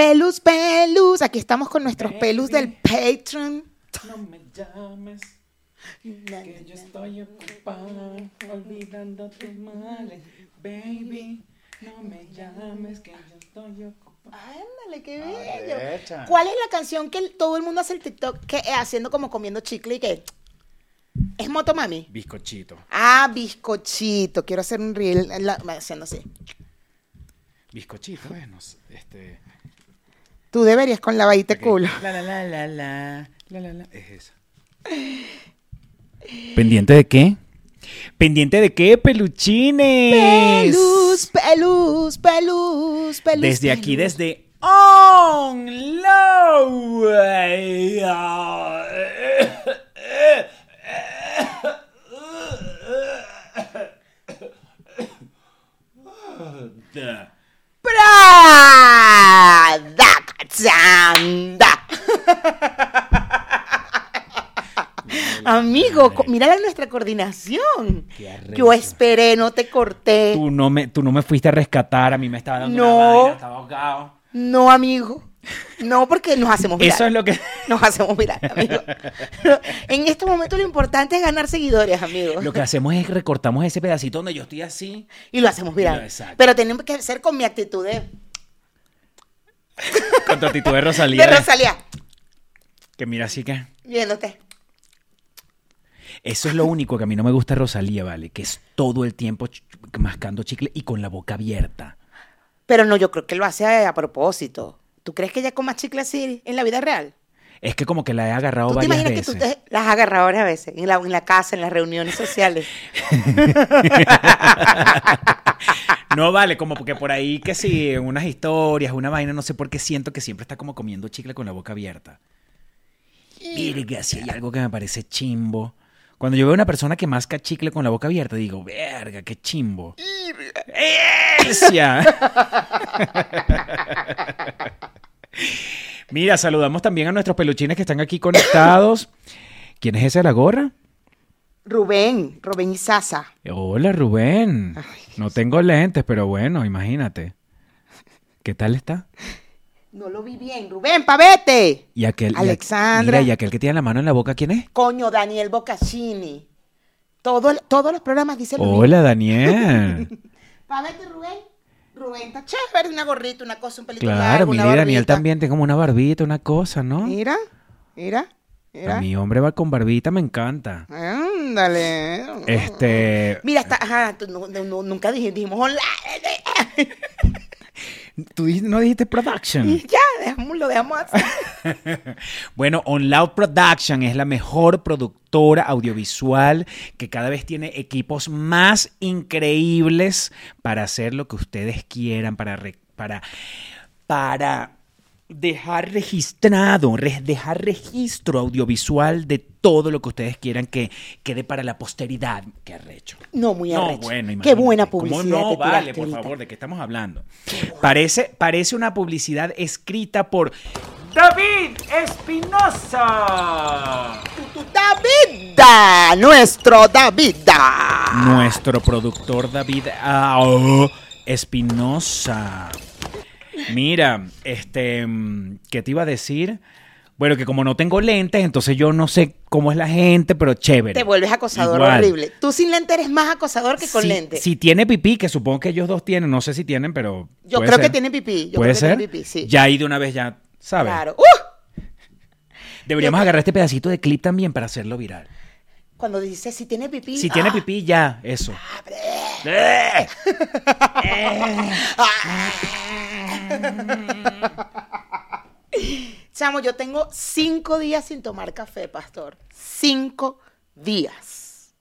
Pelus, pelus. Aquí estamos con nuestros pelus del Patreon. No me llames, que yo estoy ocupada, olvidando tus males. Baby, no me llames, que yo estoy ocupada. Ándale, qué bello. ¿Cuál es la canción que el- todo el mundo hace el TikTok que eh, haciendo como comiendo chicle y que es Motomami? Bizcochito. Ah, bizcochito. Quiero hacer un reel la- haciendo así. Bizcochito, bueno, este... Tú deberías con la vaíta ok. culo. La, la, la, la, la, la, la, la, es esa. ¿Pendiente de qué? ¿Pendiente de qué, peluchines? Pelus, pelus, pelus, pelus. Desde aquí, desde On Low. Bradacazanda. Amigo, mira la- nuestra coordinación. Yo esperé, no te corté. Tú no, me, tú no me fuiste a rescatar, a mí me estaba dando No. una vaina, estaba ahogado. No, amigo. No, porque nos hacemos viral. Eso es lo que... Nos hacemos viral, amigo. En este momento lo importante es ganar seguidores, amigo. Lo que hacemos es recortamos ese pedacito donde yo estoy así. Y lo hacemos viral. Pero tenemos que ser con mi actitud de, Con tu actitud de Rosalía. de Rosalía. Que mira así que... Viéndote. Eso es lo único que a mí no me gusta Rosalía, ¿vale? Que es todo el tiempo ch- mascando chicle y con la boca abierta. Pero no, yo creo que lo hace a, a propósito. ¿Tú crees que ella coma chicle así en la vida real? Es que como que la he agarrado ¿Tú te varias imaginas que veces. tú te las has agarrado varias veces? En la, en la casa, en las reuniones sociales. No vale, como porque por ahí que sí, en unas historias, una vaina, no sé por qué siento que siempre está como comiendo chicle con la boca abierta. Verga, si hay algo que me parece chimbo. Cuando yo veo a una persona que masca chicle con la boca abierta, digo, verga, qué chimbo. ¡Esia! Mira, saludamos también a nuestros peluchines que están aquí conectados. ¿Quién es ese de la gorra? Rubén, Rubén Isaza. Hola Rubén. No tengo lentes, pero bueno, imagínate. ¿Qué tal está? No lo vi bien. Rubén, pavete. Y aquel. y aqu- Alexandra. mira, y aquel que tiene la mano en la boca, ¿quién es? Coño, Daniel Bocaccini. Todo, todos los programas dicen. Hola Daniel. Pavete, Rubén. Rubén está chévere, una gorrita, una cosa, un pelito claro, y Daniel también tiene como una barbita, una cosa, ¿no? Mira, mira, mira. A mi hombre va con barbita, me encanta. Ándale. Este. Mira, está, ajá, nu- nu- nunca dijimos, dijimos hola. Tú dijiste- no dijiste production. Y ya, dejamos, lo dejamos así. Bueno, On Loud Production es la mejor productora audiovisual que cada vez tiene equipos más increíbles para hacer lo que ustedes quieran, para, para, para dejar registrado, re- dejar registro audiovisual de todo lo que ustedes quieran que quede para la posteridad. Qué arrecho. No, muy No, arrecho. bueno, Qué buena ¿Cómo publicidad. no, vale, por favor, ¿de qué estamos hablando? Parece, parece una publicidad escrita por David Espinosa. Davida, nuestro Davida. Nuestro productor David ah, oh, Espinosa. Mira, este, mm, ¿qué te iba a decir? Bueno, que como no tengo lentes, entonces yo no sé cómo es la gente, pero chévere. Te vuelves acosador Igual. horrible. Tú sin lente eres más acosador que con si, lente. Si tiene pipí, que supongo que ellos dos tienen, no sé si tienen, pero. Yo puede creo que tiene pipí. Yo ¿Puede creo que ser? tiene pipí, sí. Ya ahí de una vez ya, ¿sabes? Claro. ¡Uh! Deberíamos Yo- agarrar este pedacito de clip también para hacerlo viral. Cuando dice si tiene pipí. Si tiene ¡ah! pipí, ya, eso. Chamo, yo tengo cinco días sin tomar café, pastor. Cinco días.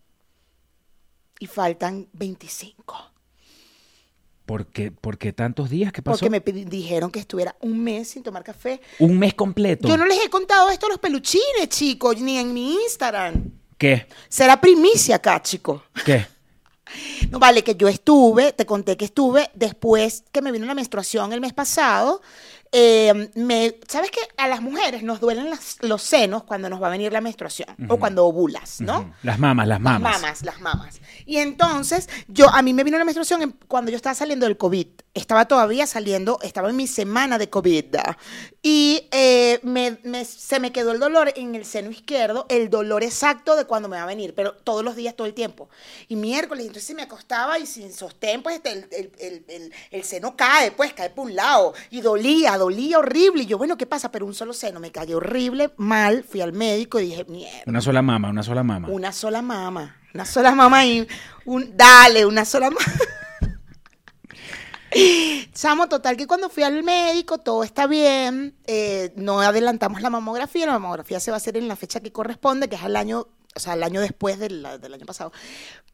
Y faltan 25. ¿Por qué, por qué tantos días? ¿Qué pasó? Porque me dijeron que estuviera un mes sin tomar café. Un mes completo. Yo no les he contado esto a los peluchines, chicos, ni en mi Instagram. ¿Qué? Será primicia acá, chicos. ¿Qué? No vale, que yo estuve, te conté que estuve después que me vino la menstruación el mes pasado, eh, me, ¿sabes qué? A las mujeres nos duelen las- los senos cuando nos va a venir la menstruación o cuando ovulas, ¿no? Las mamas, las mamas. Las mamas, las mamas. Y entonces, yo, a mí me vino la menstruación en- cuando yo estaba saliendo del COVID. Estaba todavía saliendo, estaba en mi semana de COVID. Y eh, me- me- se me quedó el dolor en el seno izquierdo, el dolor exacto de cuando me va a venir, pero todos los días, todo el tiempo. Y miércoles, entonces me acostaba y sin sostén, pues este, el, el- el- el- seno cae, pues cae por un lado. Y dolía, dolía horrible. Y yo, bueno, ¿qué pasa? Pero un solo seno, me cayó horrible, mal. Fui al médico y dije, mierda. Una sola mama, una sola mama. Una sola mama. Una sola mama y un dale, una sola mama. Chamo, total que cuando fui al médico todo está bien, eh, no adelantamos la mamografía, la mamografía se va a hacer en la fecha que corresponde, que es el año, o sea, el año después del, del año pasado,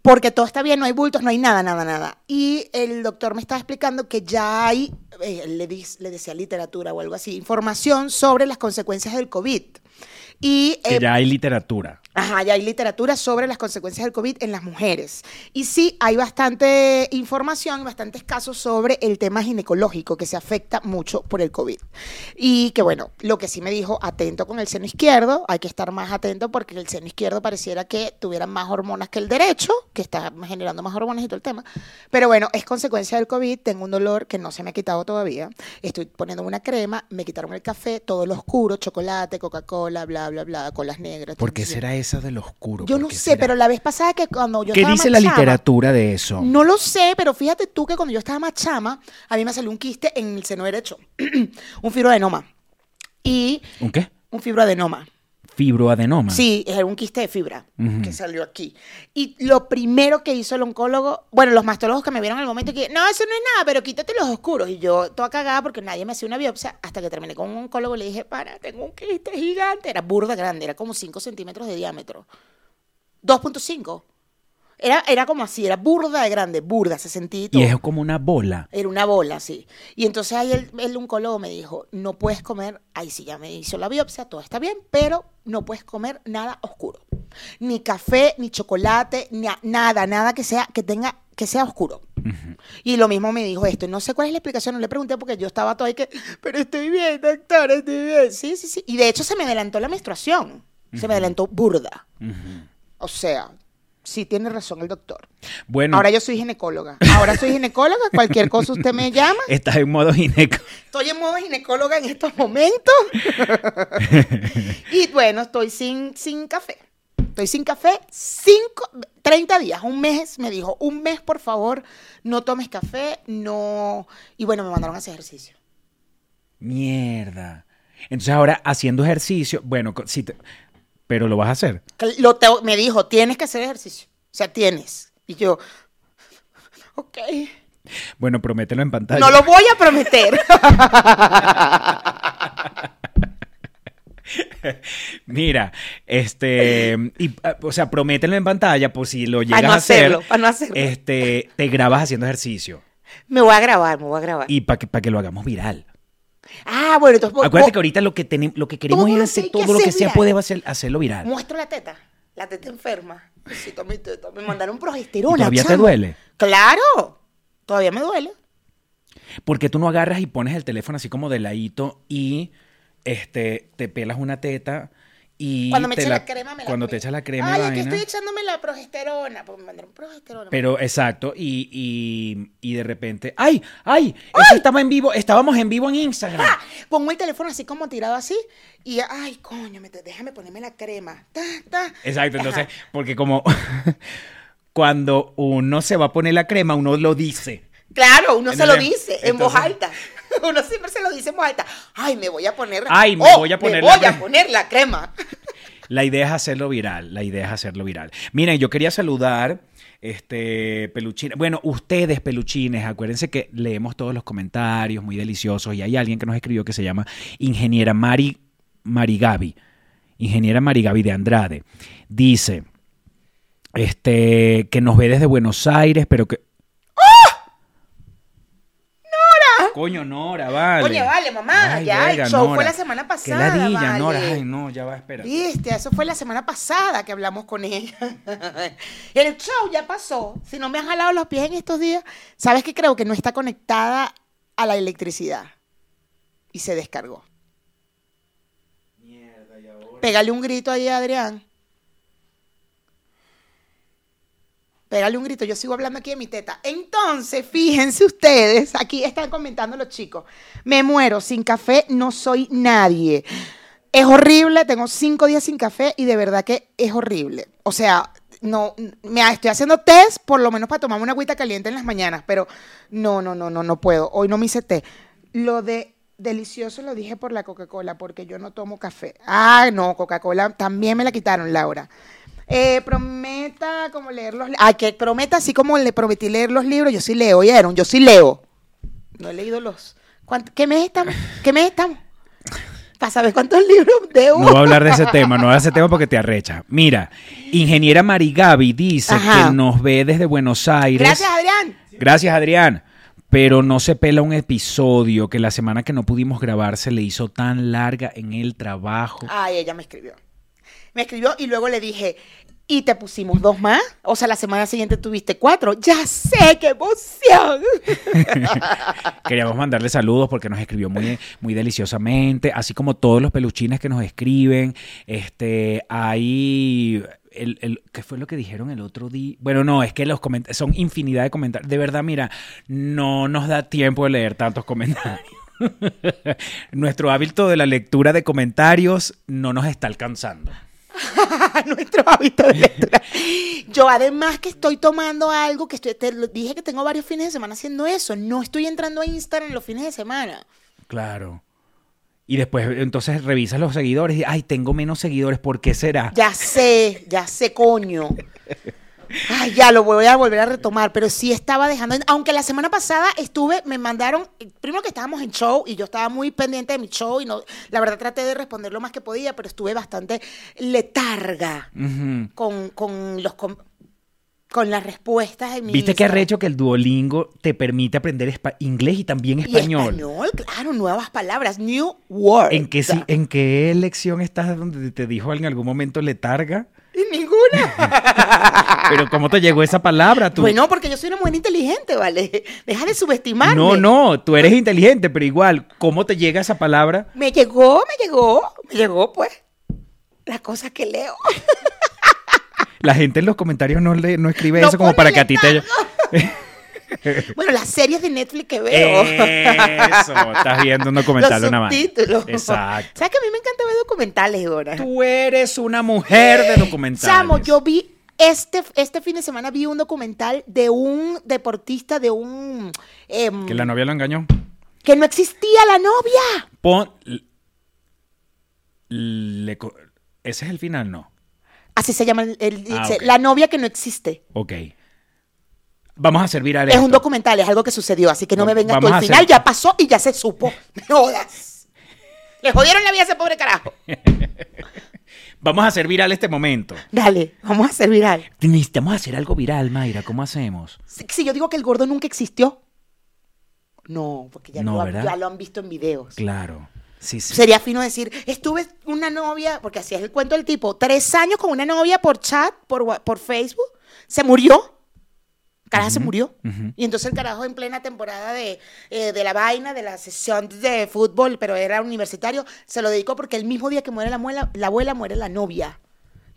porque todo está bien, no hay bultos, no hay nada, nada, nada. Y el doctor me estaba explicando que ya hay, eh, le, le decía literatura o algo así, información sobre las consecuencias del COVID. Y Que eh, ya hay literatura. Ajá, ya hay literatura sobre las consecuencias del COVID en las mujeres. Y sí, hay bastante información, bastantes casos sobre el tema ginecológico que se afecta mucho por el COVID. Y que bueno, lo que sí me dijo, atento con el seno izquierdo, hay que estar más atento porque el seno izquierdo pareciera que tuviera más hormonas que el derecho, que está generando más hormonas y todo el tema. Pero bueno, es consecuencia del COVID, tengo un dolor que no se me ha quitado todavía, estoy poniendo una crema, me quitaron el café, todo lo oscuro, chocolate, Coca-Cola, bla, bla, bla, colas negras. ¿Por qué será esa del oscuro? yo ¿Por no sé, será? pero la vez pasada que cuando yo ¿Qué estaba dice más la chama- literatura de eso? No lo sé, pero fíjate tú que cuando yo estaba más chama, a mí me salió un quiste en el seno derecho, un fibroadenoma. Y ¿Un qué? un fibroadenoma. Fibroadenoma. Sí, era un quiste de fibra que salió aquí. Y lo primero que hizo el oncólogo, bueno, los mastólogos que me vieron al momento que, no, eso no es nada, pero quítate los oscuros. Y yo, toda cagada porque nadie me hacía una biopsia, hasta que terminé con un oncólogo y le dije, para, tengo un quiste gigante. Era burda grande, era como 5 centímetros de diámetro. 2.5. Era, era como así, era burda de grande, burda, se sentía y todo. Y es como una bola. Era una bola, sí. Y entonces ahí el, el oncólogo me dijo, no puedes comer, ahí sí ya me hizo la biopsia, todo está bien, pero no puedes comer nada oscuro. Ni café, ni chocolate, ni a- nada, nada que sea, que tenga, que sea oscuro. Y lo mismo me dijo esto. No sé cuál es la explicación, no le pregunté porque yo estaba todo ahí que, pero estoy bien, doctor, estoy bien. Sí, sí, sí. Y de hecho se me adelantó la menstruación. Se me adelantó burda. O sea, sí tiene razón el doctor. Bueno, Ahora yo soy ginecóloga. Ahora soy ginecóloga. Cualquier cosa usted me llama. estás en modo gineco. Estoy en modo ginecóloga en estos momentos. y bueno, estoy sin, sin café. Estoy sin café cinco, 30 días, un mes, me dijo, un mes por favor, no tomes café, no... Y bueno, me mandaron a hacer ejercicio. Mierda. Entonces ahora haciendo ejercicio, bueno, si te- pero lo vas a hacer. Lo te- me dijo, tienes que hacer ejercicio. O sea, tienes. Y yo, ok. Bueno, promételo en pantalla. No lo voy a prometer. Mira, este, y, ah, o sea, promételo en pantalla por si lo llegas no a hacer. hacerlo, para no hacerlo. Este, te grabas haciendo ejercicio me voy a grabar, me voy a grabar. y para que, para que lo hagamos viral. Ah, bueno, entonces... Acuérdate que ahorita lo que tenemos, lo que queremos es hacer todo lo que sea puede hacer, hacerlo viral. Muestro la teta. La teta enferma. Mi teta. Me mandaron ¿Y progesterona. todavía te duele? Claro. Todavía me duele. Porque tú no agarras y pones el teléfono así como de ladito y este, te pelas una teta y Cuando me te eché la, crema, me la cuando te echas la crema Ay, es que vaina. estoy echándome la progesterona. Pues me mandaron progesterona. Pero exacto, y, y, y de repente, ¡ay! ¡ay! Eso estaba en vivo, estábamos en vivo en Instagram. Ah, pongo el teléfono así como tirado así. Y, ay, coño, me- déjame ponerme la crema. Ta, ta. Exacto, Ajá. entonces, porque como cuando uno se va a poner la crema, uno lo dice. Claro, uno se lo Entonces, dice en voz alta. Uno siempre se lo dice en voz alta. Ay, me voy a poner. Ay, me Oh, voy a poner me la voy a crema. poner la crema. La idea es hacerlo viral, la idea es hacerlo viral. Miren, yo quería saludar, este, peluchines. Bueno, ustedes, peluchines, acuérdense que leemos todos los comentarios muy deliciosos y hay alguien que nos escribió que se llama Ingeniera Mari, Marigavi, Ingeniera Marigavi de Andrade. Dice, este, que nos ve desde Buenos Aires, pero que... ¡Nora! Coño, Nora, vale. Oye, vale, mamá, ya, el show fue la semana pasada, Qué ladilla, vale. Nora. Ay, no, ya va, espera. Viste, eso fue la semana pasada que hablamos con ella. El show ya pasó. Si no me has jalado los pies en estos días, sabes que creo que no está conectada a la electricidad. y se descargó. Pégale un grito ahí, Adrián. Pégale un grito, yo sigo hablando aquí de mi teta. Entonces, fíjense ustedes, aquí están comentando los chicos. Me muero, sin café no soy nadie. Es horrible, tengo cinco días sin café y de verdad que es horrible. O sea, no, me estoy haciendo test por lo menos para tomarme una agüita caliente en las mañanas, pero no, no, no, no, no puedo. Hoy no me hice té. Lo de delicioso lo dije por la Coca-Cola, porque yo no tomo café. Ah, no, Coca-Cola también me la quitaron, Laura. Eh, prometa como leer los Ay, que prometa así como le prometí leer los libros. Yo sí leo, ¿oyeron? Yo sí leo. No he leído los. ¿Cuánto- ¿Qué mes estamos? ¿Qué mes estamos? Para saber cuántos libros debo. No voy a hablar de ese tema, no voy a hablar de ese tema porque te arrecha. Mira, ingeniera Marigaby dice Ajá. que nos ve desde Buenos Aires. Gracias, Adrián. Gracias, Adrián. Pero no se pela un episodio que la semana que no pudimos grabar se le hizo tan larga en el trabajo. Ay, ella me escribió. Me escribió y luego le dije, ¿y te pusimos dos más? O sea, la semana siguiente tuviste cuatro. Ya sé, qué emoción. Queríamos mandarle saludos porque nos escribió muy, muy deliciosamente, así como todos los peluchines que nos escriben. Este, hay el, el- ¿qué fue lo que dijeron el otro día? Bueno, no, es que los son infinidad de comentarios. De verdad, mira, no nos da tiempo de leer tantos comentarios. Nuestro hábito de la lectura de comentarios no nos está alcanzando. Nuestro hábito de lectura. Yo además que estoy tomando algo, que estoy, te lo dije que tengo varios fines de semana haciendo eso. No estoy entrando a Instagram los fines de semana. Claro. Y después entonces revisas los seguidores y, ay, tengo menos seguidores, ¿por qué será? Ya sé, ya sé, coño. Ay, ya lo voy a volver a retomar, pero sí estaba dejando, aunque la semana pasada estuve, me mandaron, primero que estábamos en show y yo estaba muy pendiente de mi show y no, la verdad traté de responder lo más que podía, pero estuve bastante letarga Ujú. con, con los com- con las respuestas en mi ¿Viste qué arrecho que el Duolingo te permite aprender inglés y también Y español? español, claro, nuevas palabras, new words. ¿En qué, ¿En qué lección estás donde te dijo en algún momento letarga? En ninguna. Pero ¿cómo te llegó esa palabra? Tú? Bueno, porque yo soy una mujer inteligente, ¿vale? Deja de subestimarme. no, no, tú eres inteligente, pero igual, ¿cómo te llega esa palabra? Me llegó, me llegó, me llegó, pues. Las cosas que leo. La gente en los comentarios no, le, no escribe No eso como para que a ti te... Bueno, las series de Netflix que veo. Eso, estás viendo un documental de una Los vaina. subtítulos. Exacto. ¿Sabes que a mí me encanta ver documentales, Dora? Tú eres una mujer de documentales. Chamo, yo vi este, este fin de semana vi un documental de un deportista, de un... em, Que la novia lo engañó. que no existía la novia. Pon... le Ese es el final, ¿no? Así se llama el, el- Ah. La novia que no existe. Ok. Vamos a servir a Es un documental, es algo que sucedió, así que no me vengas tú. vamos El a final hacer- ya pasó y ya se supo. Jodas. Le jodieron la vida a ese pobre carajo. Vamos a hacer viral este momento. Dale, vamos a hacer viral. Necesitamos hacer algo viral, Mayra. ¿Cómo hacemos? Si, si yo digo que el gordo nunca existió. No, porque ya, No, lo, ¿verdad? ya lo han visto en videos. Claro. Sí, sí. Sería fino decir, estuve una novia, porque así es el cuento del tipo, tres años con una novia por chat, por, por Facebook, se murió. Carajo se murió. Y entonces el carajo en plena temporada de, eh, de la vaina, de la sesión de fútbol, pero era universitario, se lo dedicó porque el mismo día que muere la, muela- la abuela muere la novia.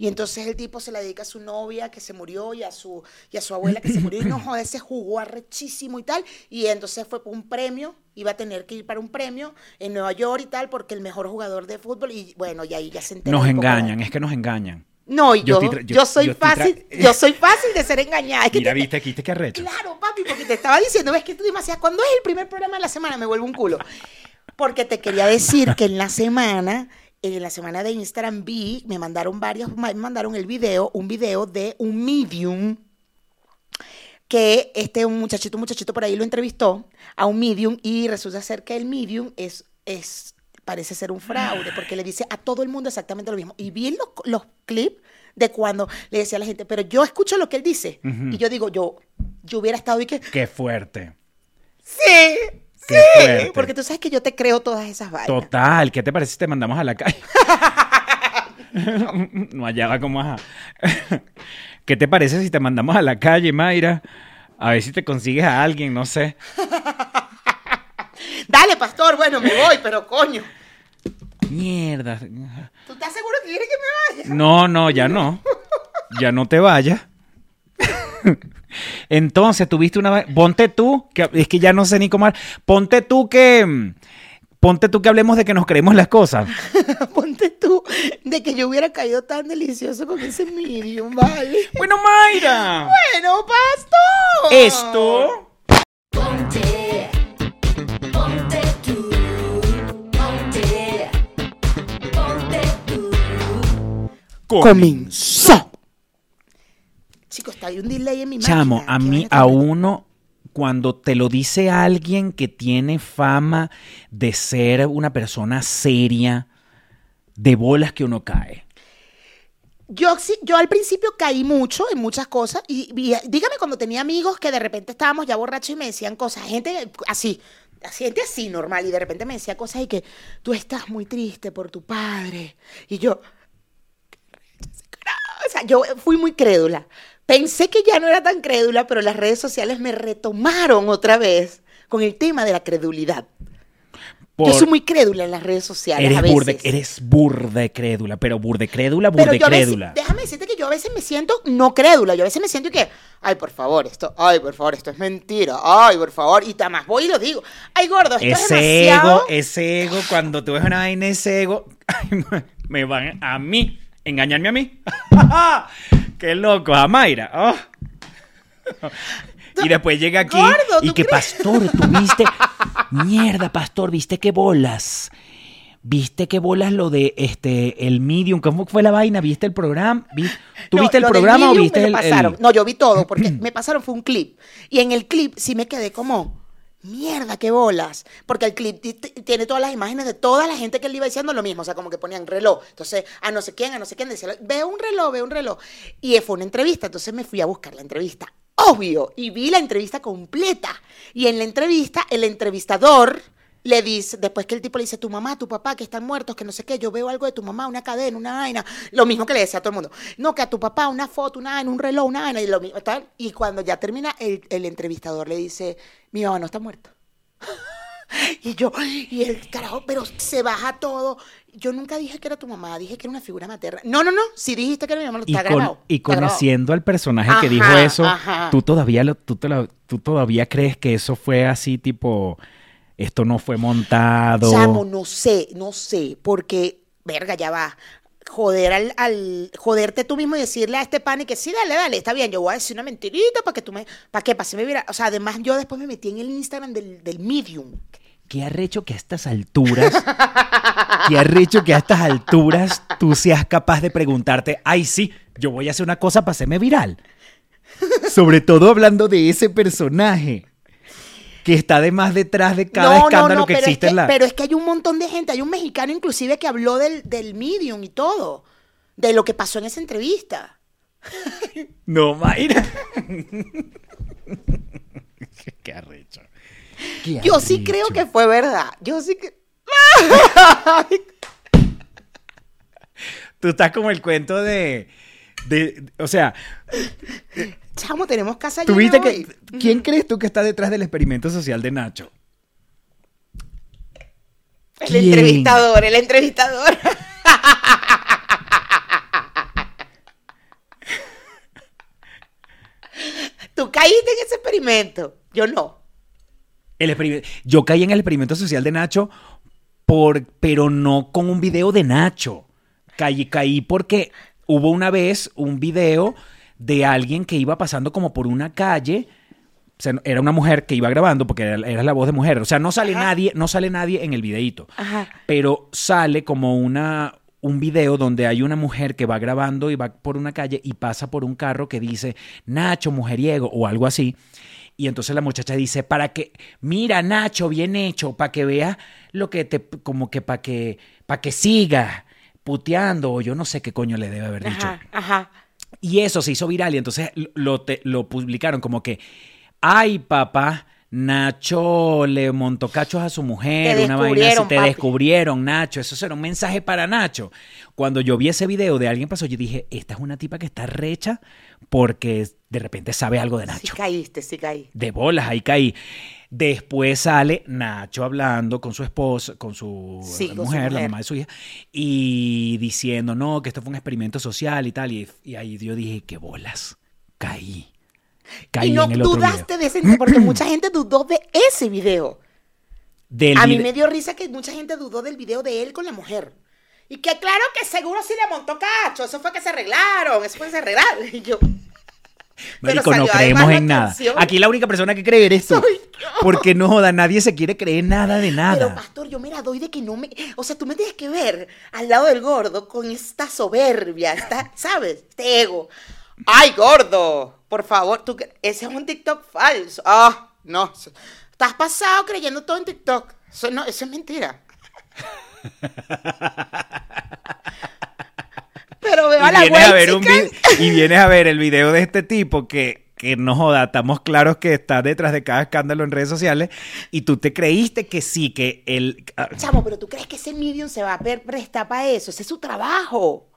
Y entonces el tipo se la dedica a su novia que se murió y a su, y a su abuela que se murió. Y no joder, se jugó arrechísimo y tal. Y entonces fue por un premio, iba a tener que ir para un premio en Nueva York y tal, porque el mejor jugador de fútbol. Y bueno, y ahí ya se enteró. Nos engañan, es que nos engañan. No, Yo yo, soy yo fácil, yo soy fácil de ser engañada. Es que Mira, te- viste, viste qué arrecho. Claro, papi, porque te estaba diciendo, ves que tú demasiado. ¿Cuándo es el primer programa de la semana? Me vuelvo un culo. Porque te quería decir que en la semana, en la semana de Instagram vi, me mandaron varios, me mandaron el video, un video de un medium que este un muchachito, un muchachito por ahí lo entrevistó a un medium y resulta ser que el medium es, es parece ser un fraude porque le dice a todo el mundo exactamente lo mismo. Y vi los, los clips de cuando le decía a la gente, pero yo escucho lo que él dice y yo digo, yo, yo hubiera estado y que, Qué fuerte. sí, Qué sí, fuerte. porque tú sabes que yo te creo todas esas vainas. Total, ¿qué te parece si te mandamos a la calle? no hallaba como ajá. ¿Qué te parece si te mandamos a la calle, Mayra? A ver si te consigues a alguien, no sé. Dale, pastor, bueno, me voy, pero coño. Mierda. ¿Tú estás seguro que quieres que me vaya? No, no, ya no. Ya no te vayas. Entonces, tuviste una... Ponte tú, que es que ya no sé ni cómo... Ponte tú que... Ponte tú que hablemos de que nos creemos las cosas. Ponte tú de que yo hubiera caído tan delicioso con ese medium, ¿vale? Bueno, Mayra. Bueno, pastor. Esto... Ponte comenzó. Chicos, está ahí un delay en mi Chamo, máquina. a ¿Qué mí, a uno, cuando te lo dice alguien que tiene fama de ser una persona seria, de bolas que uno cae. Yo, sí, yo al principio caí mucho en muchas cosas y, y dígame cuando tenía amigos que de repente estábamos ya borrachos y me decían cosas, gente así, gente así normal y de repente me decía cosas y que tú estás muy triste por tu padre y yo, o sea, yo fui muy crédula. Pensé que ya no era tan crédula, pero las redes sociales me retomaron otra vez con el tema de la credulidad. Por- Yo soy muy crédula en las redes sociales eres, a veces. burde, eres burde crédula, pero burde crédula, Pero burde yo veces- crédula. déjame decirte que yo a veces me siento no crédula, yo a veces me siento que, ay, por favor, esto, ay, por favor, esto es mentira, ay, por favor, y más voy y lo digo, ay, gordo, esto es demasiado. ego, ese ego, cuando tú ves una vaina, ese ego, ay, me van a mí, engañarme a mí. Qué loco, a Mayra. oh. Y después llega aquí Gordo, y ¿tú que crees? pastor, tú viste, mierda, pastor, viste qué bolas. ¿Viste qué bolas lo de este el medium? ¿Cómo fue la vaina? ¿Viste el programa? ¿Vi- ¿Tú No, viste el programa o viste me el- pasaron. No, yo vi todo, porque me pasaron fue un clip. Y en el clip sí me quedé como, mierda, qué bolas. Porque el clip ti- ti- tiene todas las imágenes de toda la gente que le iba diciendo lo mismo. O sea, como que ponían reloj. Entonces, a no sé quién, a no sé quién, decía, veo un reloj, veo un reloj. Y fue una entrevista. Entonces me fui a buscar la entrevista. Obvio. Y vi la entrevista completa. Y en la entrevista, el entrevistador le dice, después que el tipo le dice, tu mamá, tu papá, que están muertos, que no sé qué, yo veo algo de tu mamá, una cadena, una vaina, lo mismo que le decía a todo el mundo, no, que a tu papá una foto, una vaina, un reloj, una vaina, y lo mismo, tal. Y cuando ya termina, el, el entrevistador le dice, mi mamá no está muerta. y yo, y el carajo, pero se baja todo. Yo nunca dije que era tu mamá, dije que era una figura materna. No, no, no, si dijiste que era mi mamá, y, está con- y grabado. conociendo al personaje que dijo eso, ajá. tú todavía lo, tú, te lo- tú todavía crees que eso fue así tipo esto no fue montado. Chamo, no sé, no sé, porque, verga, ya va. Joder al, al- joderte tú mismo y decirle a este pan y que sí, dale, dale, está bien, yo voy a decir una mentirita para que tú me, para que pase me viera. O sea, además yo después me metí en el Instagram del, del Medium. ¿Qué arrecho que a estas alturas, qué arrecho que a estas alturas tú seas capaz de preguntarte, ay sí, yo voy a hacer una cosa para hacerme viral? Sobre todo hablando de ese personaje que está además detrás de cada escándalo que pero existe es que, en la... pero es que hay un montón de gente, hay un mexicano inclusive que habló del, del Medium y todo, de lo que pasó en esa entrevista. No, Mayra. qué arrecho. Qué Yo sí creo que fue verdad. Yo sí que... Tú estás como el cuento de... de o sea, Chamo, tenemos casa tú llena viste que... ¿Quién crees tú que está detrás del experimento social de Nacho? El ¿Quién? entrevistador, el entrevistador. Tú caíste en ese experimento. Yo no. El experime- Yo caí en el experimento social de Nacho, por, pero no con un video de Nacho. Caí, caí porque hubo una vez un video de alguien que iba pasando como por una calle. O sea, era una mujer que iba grabando porque era, era la voz de mujer. O sea, no sale Ajá. nadie, no sale nadie en el videíto. Ajá. Pero sale como una un video donde hay una mujer que va grabando y va por una calle y pasa por un carro que dice Nacho mujeriego o algo así. Y entonces la muchacha dice, para que, mira Nacho, bien hecho, para que veas lo que te, como que para que, para que siga puteando o yo no sé qué coño le debe haber dicho. Ajá, ajá. Y eso se hizo viral y entonces lo, te- lo publicaron como que, ay papá, Nacho le montó cachos a su mujer, Te una vaina así, te papi. descubrieron, Nacho, eso será un mensaje para Nacho. Cuando yo vi ese video de alguien pasó, yo dije, esta es una tipa que está recha porque de repente sabe algo de Sí Nacho. caíste, sí caí. De bolas, ahí caí. Después sale Nacho hablando con su esposa, con su Sí, con su mujer, la mamá de su hija, y diciendo, no, que esto fue un experimento social y tal. Y, y ahí yo dije, qué bolas, caí. Caí y no en el otro dudaste video. de ese porque mucha gente dudó de ese video. Del A mí me dio risa que mucha gente dudó del video de él con la mujer. Y que claro que seguro sí le montó cacho. Eso fue que se arreglaron. Eso fue que se arreglaron. Y yo. Pero Marico, no creemos en nada. canción. Aquí la única persona que cree eres tú. Porque no joda, nadie se quiere creer nada de Pero nada. pastor, yo me la doy de que no me. O sea, tú me tienes que ver al lado del gordo con esta soberbia, esta, ¿sabes? Este ego. ¡Ay, gordo! Por favor, tú. Ese es un TikTok falso. Ah, no. Estás pasado creyendo todo en TikTok. Eso, no, eso es mentira. Pero veo a y la vienes a ver un y vienes a ver el video de este tipo que que no joda, estamos claros que está detrás de cada escándalo en redes sociales y tú te creíste que sí, que él... ah, Chamo, pero tú crees que ese medium se va a prestar para eso. Ese es su trabajo.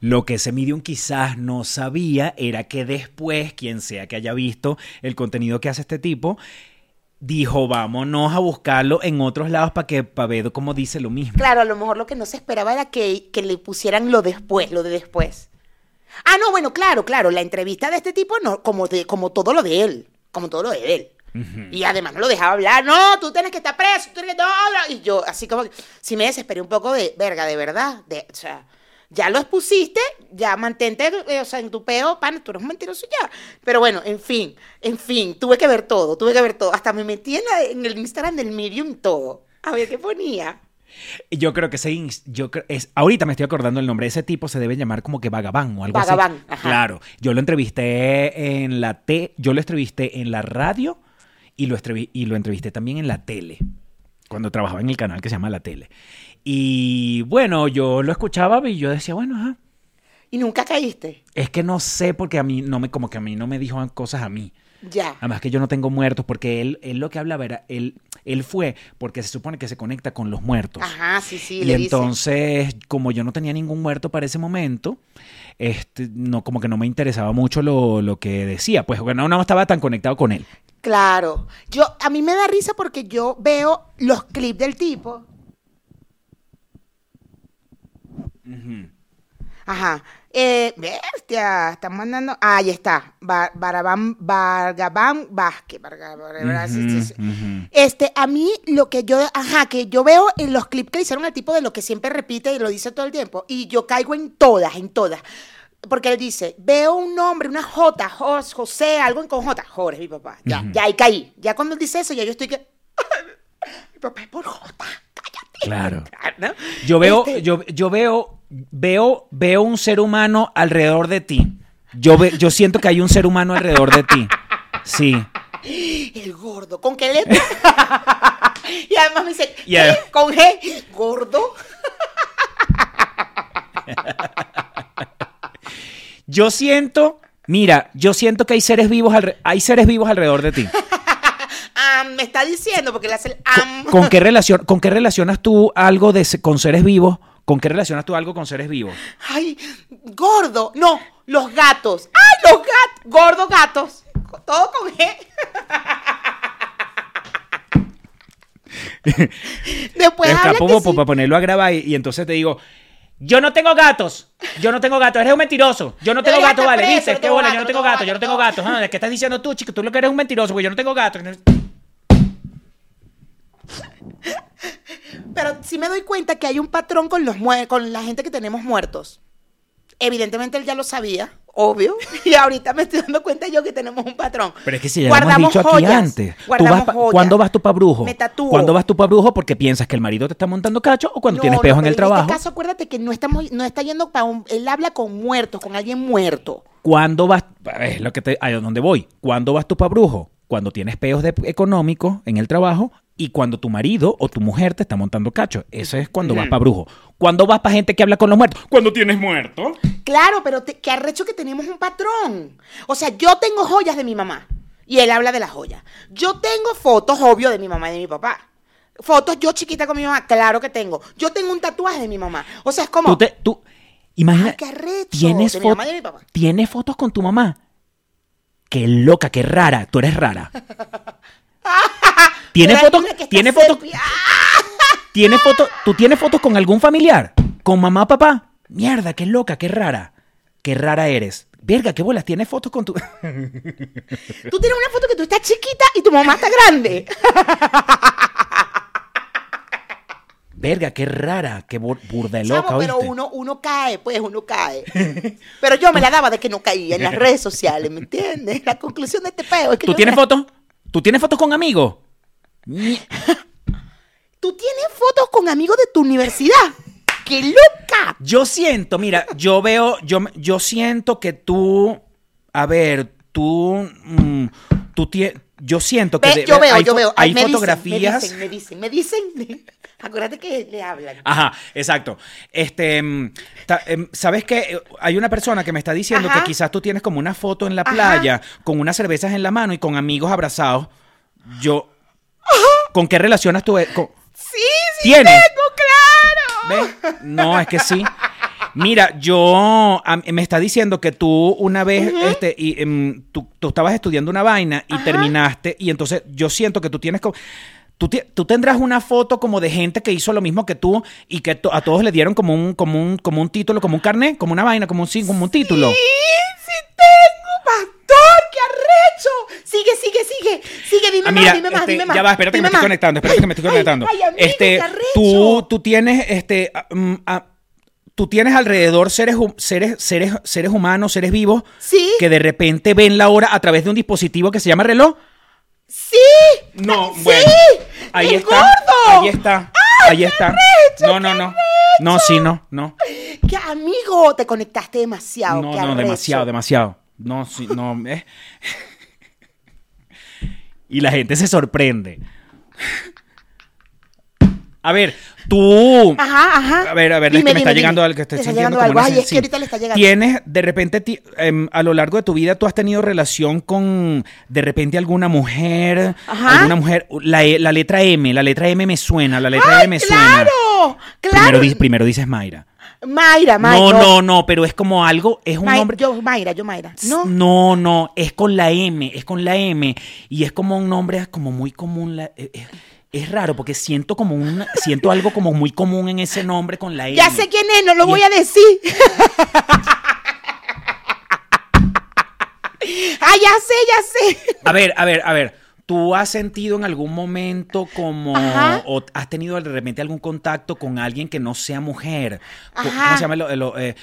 Lo que ese medium quizás no sabía era que después, quien sea que haya visto el contenido que hace este tipo, dijo, vámonos a buscarlo en otros lados para que para ver cómo dice lo mismo. Claro, a lo mejor lo que no se esperaba era que, que le pusieran lo después, lo de después. Ah, no, bueno, claro, claro, la entrevista de este tipo, no, como, de, como todo lo de él, como todo lo de él. Y además no lo dejaba hablar, no, tú tienes que estar preso, tú tienes que... Y yo, así como, que sí me desesperé un poco de, verga, de verdad, de, o sea, ya lo expusiste, ya mantente, eh, o sea, en tu peo, pan, tú eres un mentiroso ya. Pero bueno, en fin, en fin, tuve que ver todo, tuve que ver todo. Hasta me metí en, la- en el Instagram del Medium todo. A ver qué ponía. Yo creo que ese, yo es, ahorita me estoy acordando el nombre, ese tipo se debe llamar como que Vagabán o algo Vagabán, así. ajá. Claro, yo lo entrevisté en la T, yo lo entrevisté en la radio y lo, y lo entrevisté también en la tele, cuando trabajaba en el canal que se llama La Tele. Y bueno, yo lo escuchaba y yo decía, bueno, ajá, Y nunca caíste. es que no sé porque a mí no me, como que a mí no me dijo cosas a mí. Ya. Además que yo no tengo muertos porque él, él lo que hablaba era, él, él fue porque se supone que se conecta con los muertos. Ajá, sí, sí, y le dice. entonces, como yo no tenía ningún muerto para ese momento, este, no, como que no me interesaba mucho lo, lo que decía. Pues bueno, no estaba tan conectado con él. Claro. Yo, a mí me da risa porque yo veo los clips del tipo. Ajá. Eh, bestia, están mandando. Ah, ahí está. Ba- Barabán, Bargabán Vázquez. Este, a mí lo que yo, ajá, que yo veo en los clips que le hicieron al tipo de lo que siempre repite y lo dice todo el tiempo, y yo caigo en todas, en todas. Porque él dice, veo un nombre, una J, Jos- José, algo con J. Jorge, mi papá. Ya, ya ahí caí. Ya cuando él dice eso, ya yo estoy que. mi papá es por J. Claro. ¿No? Yo veo, Este, yo, yo veo, veo, veo un ser humano alrededor de ti. Yo, ve- yo siento que hay un ser humano alrededor de ti. Sí. El gordo, ¿con qué letra? y además me dice, Y además- ¿qué? ¿Con G? ¿Gordo? Yo siento, mira, yo siento que hay seres vivos, hay seres vivos alrededor de ti. Me está diciendo, porque le hace el am. ¿Con qué, relación, ¿Con qué relacionas tú algo de, con seres vivos? ¿Con qué relacionas tú algo con seres vivos? Ay, gordo. No, los gatos. Ay, los gatos. Gordo gatos. Todo con G. Después Escapo sí. para ponerlo a grabar y, y entonces te digo, yo no tengo gatos, yo no tengo gatos, eres un mentiroso, yo no tengo gatos, vale, ¿viste? Qué bola, yo no tengo gatos, yo no tengo gato, gatos, ah, ¿qué estás diciendo tú, chico? Tú lo que eres un mentiroso, güey, yo no tengo gatos. Pero sí me doy cuenta que hay un patrón con, los con la gente que tenemos muertos. Evidentemente él ya lo sabía, obvio. Y ahorita me estoy dando cuenta yo que tenemos un patrón. Pero es que si ya lo hemos Guardamos dicho aquí antes. Tú guardamos vas pa- joyas. ¿Cuándo vas tú para brujo? Me tatúo. ¿Cuándo vas tú para brujo? Porque piensas que el marido te está montando cacho o cuando No, tienes no, peos en el trabajo. En este caso, acuérdate que no estamos, no está yendo para un, él habla con muertos, con alguien muerto. ¿Cuándo vas? Es lo que te, a dónde voy. ¿Cuándo vas tú para brujo? Cuando tienes peos económicos en el trabajo y cuando tu marido o tu mujer te está montando cacho. Eso es cuando vas para brujo. ¿Cuándo vas para gente que habla con los muertos? Cuando tienes muerto. Claro, pero te- qué arrecho que tenemos un patrón. O sea, yo tengo joyas de mi mamá y él habla de las joyas. Yo tengo fotos, obvio, de mi mamá y de mi papá. Fotos yo chiquita con mi mamá, claro que tengo. Yo tengo un tatuaje de mi mamá. O sea, es como... Tú te, tú, imagina, Ay, qué arrecho, ¿tienes, de mi mamá y de mi papá. ¿tienes fotos con tu mamá? Qué loca, qué rara. Tú eres rara. ¿Tienes Pero hay fotos? ¿Tienes fotos? ¡Ah! ¿Tienes fotos? ¿Tú tienes fotos con algún familiar? ¿Con mamá, papá? Mierda, qué loca, qué rara. Qué rara eres. Verga, qué bolas, ¿tienes fotos con tu...? Tú tienes una foto que tú estás chiquita y tu mamá está grande. Verga, qué rara, qué bur- burda de pero ¿oíste? uno, uno cae, pues uno cae. Pero yo me la daba de que no caía en las redes sociales, ¿me entiendes? La conclusión de este peo es que ¿Tú tienes me- fotos? ¿Tú tienes fotos con amigos? Tú tienes fotos con amigos de tu universidad. ¡Qué loca! Yo siento, mira, yo veo, yo, yo siento que tú, a ver, tú, mm, tú tienes, yo siento que Ve, de- yo veo, hay, yo fo- veo. hay Me dicen, fotografías. Me dicen, me dicen, me dicen. Acuérdate que le hablan. Ajá, exacto. Este, mm, ta- em, ¿sabes qué? Hay una persona que me está diciendo Ajá. que quizás tú tienes como una foto en la Ajá. playa con unas cervezas en la mano y con amigos abrazados. Yo, ¿con qué relacionas tú? e- con- Sí, sí ¿Tienes? tengo, claro. ¿Ves? No, es que sí. Mira, yo a- me está diciendo que tú una vez, este, y em, tú, tú estabas estudiando una vaina y Ajá. terminaste, y entonces yo siento que tú tienes como. Tú, tú tendrás una foto como de gente que hizo lo mismo que tú y que to- a todos le dieron como un, como un, como un título, como un carnet, como una vaina, como un, como un título. Sí, sí tengo, pastor, qué arrecho. Sigue, sigue, sigue. Sigue, dime Ah, más, dime más, este, dime más. ya va, espérate que me dime estoy más. conectando, espérate que me estoy conectando. Ay, amigo, este, qué arrecho. tú, tú tienes, este, ah, mm, ah, tú tienes alrededor seres, seres, seres, seres humanos, seres vivos, Sí. que de repente ven la hora a través de un dispositivo que se llama reloj. Sí. No, sí, bueno, ahí está, gordo. ahí está, ahí está. no, no, no, no, sí, no, no, Qué amigo, te conectaste demasiado. no, qué no, arrecho. demasiado, demasiado. No, sí, no. eh. Y la gente se sorprende. A ver, tú. Ajá, ajá. A ver, a ver, es Dime, que me está dime, llegando dime. algo que estoy sintiendo llegando como algo. una Ay, es que ahorita le está llegando. Tienes, de repente, ti- em, a lo largo de tu vida, tú has tenido relación con, de repente, alguna mujer, Ajá. alguna mujer, la, E- la letra M, la letra M me suena, la letra ¡Ay, M me suena. claro! Claro. Primero, primero dices Mayra. Mayra, Mayra. No, no, no, pero es como algo, es un May- nombre. Yo, Mayra, yo, Mayra. No. No, no, es con la M, es con la M. Y es como un nombre como muy común. la- eh, eh, es, raro porque siento como un, siento algo como muy común en ese nombre con la M. Ya sé quién es, no lo Y voy es- a decir. ah, ya sé, ya sé. A ver, a ver, a ver. ¿Tú has sentido en algún momento como, Ajá. o has tenido de repente algún contacto con alguien que no sea mujer? Ajá. ¿Cómo se llama? lo- lo, eh,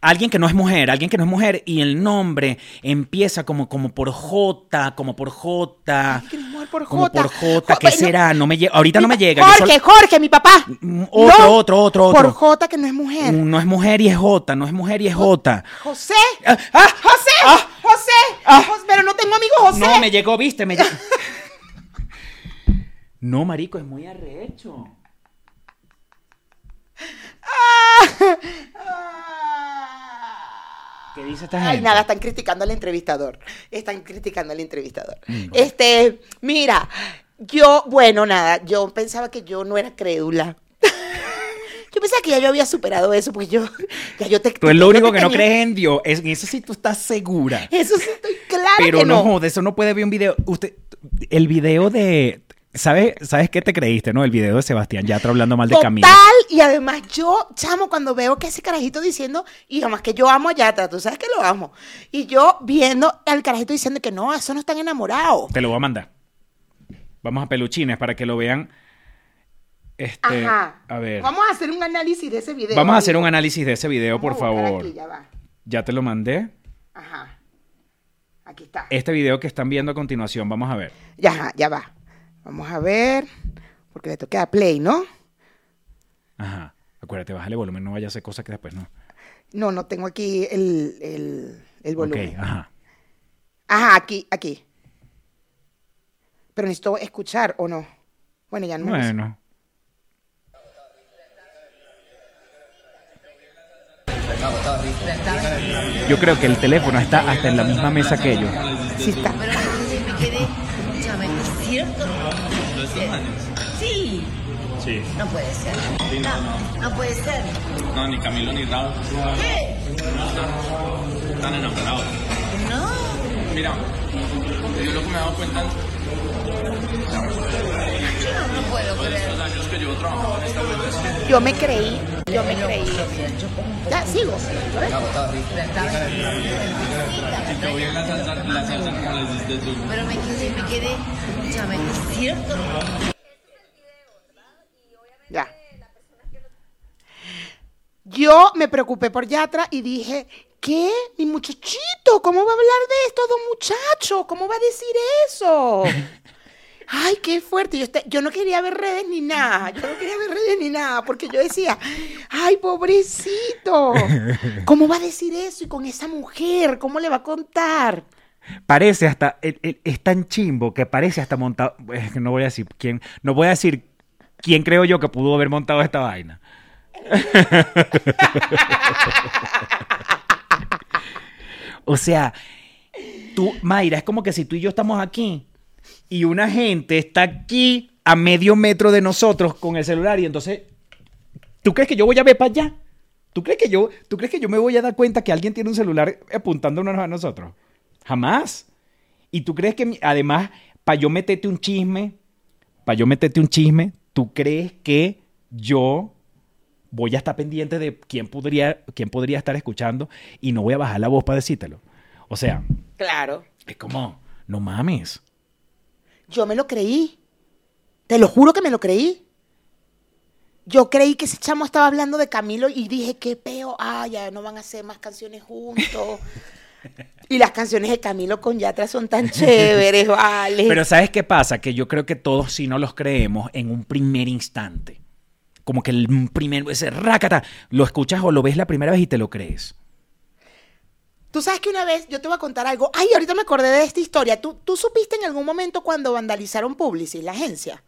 alguien que no es mujer, alguien que no es mujer y el nombre empieza como, como por J, como por J. Ay, que no es mujer por Como J. por J, ¿qué no- será? No me llega, ahorita no me llega. Jorge, Jorge, mi papá. Mm, otro, otro, otro, otro. Por J, que no es mujer. no es mujer y es J, no es mujer y es J. José. Ah, ah, José. ah, José. Ah. Pero no tengo amigo José. No, me llegó, viste, me llegó. No, marico, es muy arrecho. ¿Qué dice esta gente? Ay, nada, están criticando al entrevistador. Están criticando al entrevistador. Mm, bueno. Este, mira, yo, bueno, nada, yo pensaba que yo no era crédula. yo pensaba que ya yo había superado eso, porque yo, ya yo te... Tú es lo único que no crees en Dios. Es, en eso sí tú estás segura. Eso sí estoy clara Pero que no, no. joder, eso no puede ver un video. Usted, el video de. ¿Sabes, ¿Sabes qué te creíste, no? El video de Sebastián Yatra hablando mal de Total, Camilo. y además yo, chamo, cuando veo que ese carajito diciendo, y además que yo amo a Yatra, tú sabes que lo amo, y yo viendo al carajito diciendo que no, eso no están enamorados. Te lo voy a mandar. Vamos a peluchines para que lo vean. Este, Ajá. a ver. Vamos a hacer un análisis de ese video. Vamos a hacer un análisis de ese video, por a favor. aquí, ya va. Ya te lo mandé. Ajá. Aquí está. Este video que están viendo a continuación, vamos a ver. Ya, ya va. Vamos a ver. Porque le toqué a play, ¿no? Ajá. Acuérdate, bájale volumen, no vaya a hacer cosas que después no. No, no tengo aquí el, el, el volumen. Ok, ajá. Ajá, aquí, aquí. Pero necesito escuchar, ¿o no? Bueno, ya no. me- Bueno. Yo creo que el teléfono está hasta en la misma mesa que ellos. Sí está. Pero me quedé, escúchame, ¿es cierto? Sí. Sí. No puede ser. No, no puede ser. No, ni Camilo ni Raúl ¿Qué? están enamorados. No. Mira, yo lo que me he dado cuenta Yo no puedo creer. Yo me creí, yo me creí. Ya, sigo. Pero me quedé, me quedé. Escúchame, ¿es cierto? Ya. Yo me preocupé por Yatra y dije, ¿qué? Mi muchachito, ¿cómo va a hablar de esto, don muchacho? ¿Cómo va a decir eso? Ay, qué fuerte. Yo, este- yo no quería ver redes ni nada. Yo no quería ver redes ni nada porque yo decía, ay, pobrecito. ¿Cómo va a decir eso? Y con esa mujer, ¿cómo le va a contar? Parece hasta, es tan chimbo que parece hasta montado, no voy a decir quién, no voy a decir quién creo yo que pudo haber montado esta vaina. o sea, tú, Mayra, es como que si tú y yo estamos aquí y una gente está aquí a medio metro de nosotros con el celular y entonces, ¿tú crees que yo voy a ver para allá? ¿Tú crees que yo, tú crees que yo me voy a dar cuenta que alguien tiene un celular apuntándonos a nosotros? Jamás. ¿Y tú crees que además, para yo meterte un chisme, para yo meterte un chisme, tú crees que yo voy a estar pendiente de quién podría, quién podría estar escuchando y no voy a bajar la voz para decírtelo? O sea, Claro. es como, no mames. Yo me lo creí. Te lo juro que me lo creí. Yo creí que ese chamo estaba hablando de Camilo y dije, qué peo, ah, ya no van a hacer más canciones juntos. y las canciones de Camilo con Yatra son tan chéveres, vale. Pero ¿sabes qué pasa? Que yo creo que todos sí no los creemos en un primer instante. Como que el primer, ese rácata, lo escuchas o lo ves la primera vez y te lo crees. Tú sabes que una vez, yo te voy a contar algo. Ay, ahorita me acordé de esta historia. ¿Tú, tú supiste en algún momento cuando vandalizaron Publicis, la agencia?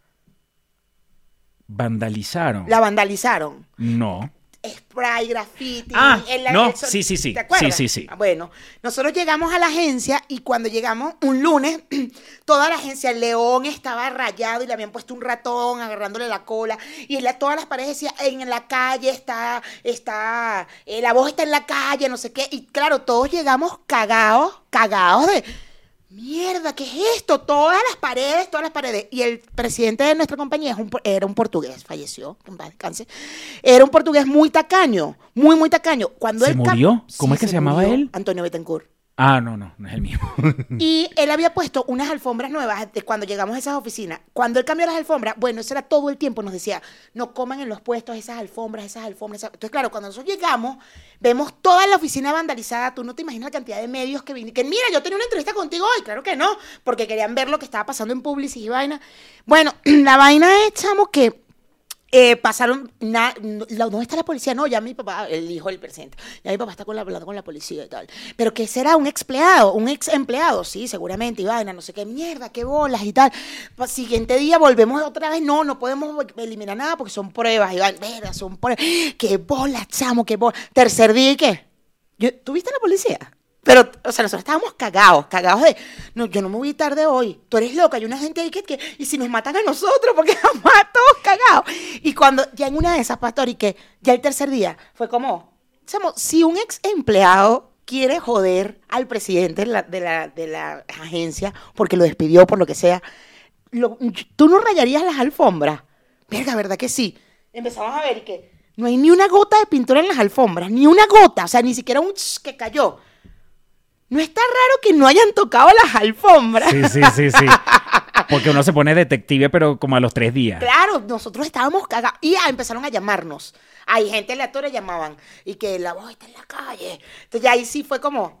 ¿Vandalizaron? La vandalizaron. No. Spray, graffiti. Ah, en la- no, sí, sí, sí. ¿Te acuerdas? Sí, sí, sí. Ah, Bueno, nosotros llegamos a la agencia y cuando llegamos un lunes, toda la agencia, el león estaba rayado y le habían puesto un ratón agarrándole la cola. Y en la- todas las paredes decían, en la calle está, está, eh, la voz está en la calle, no sé qué. Y claro, todos llegamos cagados, cagados de... Mierda, ¿qué es esto? Todas las paredes, todas las paredes. Y el presidente de nuestra compañía es un era un portugués, falleció, en paz descanse. Era un portugués muy tacaño, muy, muy tacaño. Cuando ¿Se él murió? ¿Cómo es que se llamaba murió, él? Antonio Betancourt. Ah, no, no, no es el mismo. Y él había puesto unas alfombras nuevas de cuando llegamos a esas oficinas. Cuando él cambió las alfombras, bueno, eso era todo el tiempo, nos decía, no coman en los puestos esas alfombras, esas alfombras. esas-". Entonces, claro, cuando nosotros llegamos, vemos toda la oficina vandalizada. Tú no te imaginas la cantidad de medios que vinieron. Que mira, yo tenía una entrevista contigo hoy. Claro que no, porque querían ver lo que estaba pasando en Publicis y vaina. Bueno, la vaina es, chamo, que eh, pasaron, na- no- ¿dónde está la policía? No, ya mi papá, el hijo del presidente, ya mi papá está con la, hablando con la policía y tal. Pero que será un ex empleado, un ex empleado, sí, seguramente, y vaina, no sé qué mierda, qué bolas y tal. Siguiente día volvemos otra vez, no, no podemos eliminar nada porque son pruebas, y vaina, verga, son pruebas. Qué bolas, chamo, qué bolas. Tercer día y qué. ¿Tuviste la policía? Pero, o sea, nosotros estábamos cagados, cagados de, no, yo no me voy tarde hoy, tú eres loca, hay una gente ahí que, que y si nos matan a nosotros, porque a todos cagados. Y cuando, ya en una de esas, pastor, y que ya el tercer día, fue como, chamo, si un ex empleado quiere joder al presidente de la, de la, de la agencia, porque lo despidió, por lo que sea, tú no rayarías las alfombras. Verga, ¿verdad que sí? Empezamos a ver que no hay ni una gota de pintura en las alfombras, ni una gota, o sea, ni siquiera un que cayó. No está raro que no hayan tocado las alfombras. Sí, sí, sí, sí. Porque uno se pone detective, pero como a los tres días. Claro, nosotros estábamos cagados. Y empezaron a llamarnos. Hay gente aleatoria llamaban. Y que la voz está en la calle. Entonces ya ahí sí fue como,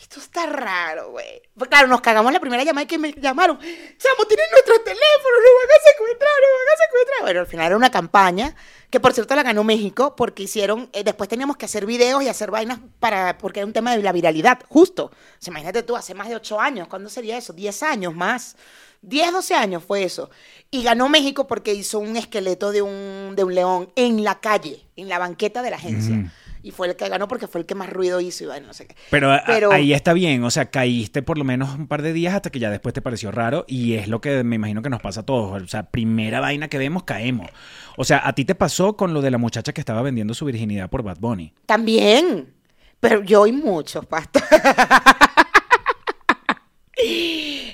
esto está raro, güey. Pues claro, nos cagamos la primera llamada y que me llamaron. Chamo, tienen nuestros teléfonos, nos van a secuestrar, nos van a secuestrar. Bueno, al final era una campaña que por cierto la ganó México porque hicieron, eh, después teníamos que hacer videos y hacer vainas para, porque era un tema de la viralidad, justo. O sea, imagínate tú, hace más de ocho años, ¿cuándo sería eso? Diez años más. 10, 12 años fue eso. Y ganó México porque hizo un esqueleto de un, de un león en la calle, en la banqueta de la agencia. Mm. Y fue el que ganó porque fue el que más ruido hizo y bueno, no sé qué. Pero, a- Pero- ahí está bien, o sea, caíste por lo menos un par de días hasta que ya después te pareció raro y es lo que me imagino que nos pasa a todos. O sea, primera vaina que vemos, caemos. O sea, a ti te pasó con lo de la muchacha que estaba vendiendo su virginidad por Bad Bunny. También. Pero yo y muchos, pastor.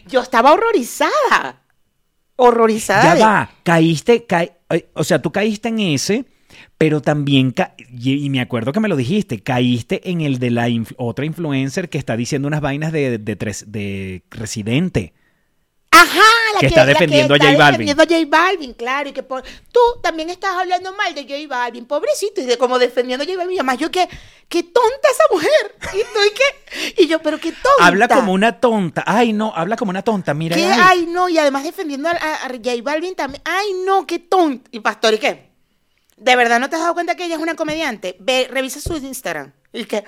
yo estaba horrorizada. horrorizada. Ya de- va, caíste, caí- eh, o sea, tú caíste en ese, pero también, y, me acuerdo que me lo dijiste, caíste en el de la inf- otra influencer que está diciendo unas vainas de, de, de Residente. Ajá, la Que que, está la defendiendo a está J Balvin. defendiendo a J Balvin, claro, y que por, tú también estás hablando mal de J Balvin, pobrecito, y de como defendiendo a J Balvin, y además yo que, qué tonta esa mujer, y y que, y yo, pero qué tonta. Habla como una tonta. Ay, no, habla como una tonta. Mira, ¿Qué? ay. Ay, no, y además defendiendo a, a- a J Balvin también, ay, no, qué tonta. Y Pastor, ¿y qué? ¿De verdad no te has dado cuenta que ella es una comediante? Ve, revisa su Instagram, y que,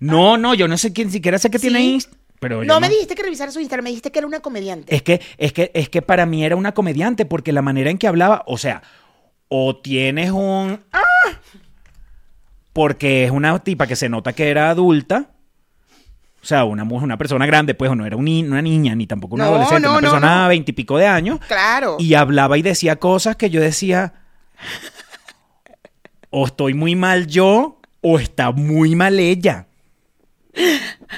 No, no, yo no sé quién siquiera sé que ¿Sí? tiene Inst- pero yo no me dijiste que revisara su Instagram, me dijiste que era una comediante. Es que, es que, es que para mí era una comediante, porque la manera en que hablaba, o sea, o tienes un. ¡Ah! Porque es una tipa que se nota que era adulta. O sea, una, una persona grande, pues, o no era un una niña, ni tampoco una No, adolescente, no, una no, persona no. veintipico de años. Claro. Y hablaba y decía cosas que yo decía. O estoy muy mal yo, o está muy mal ella.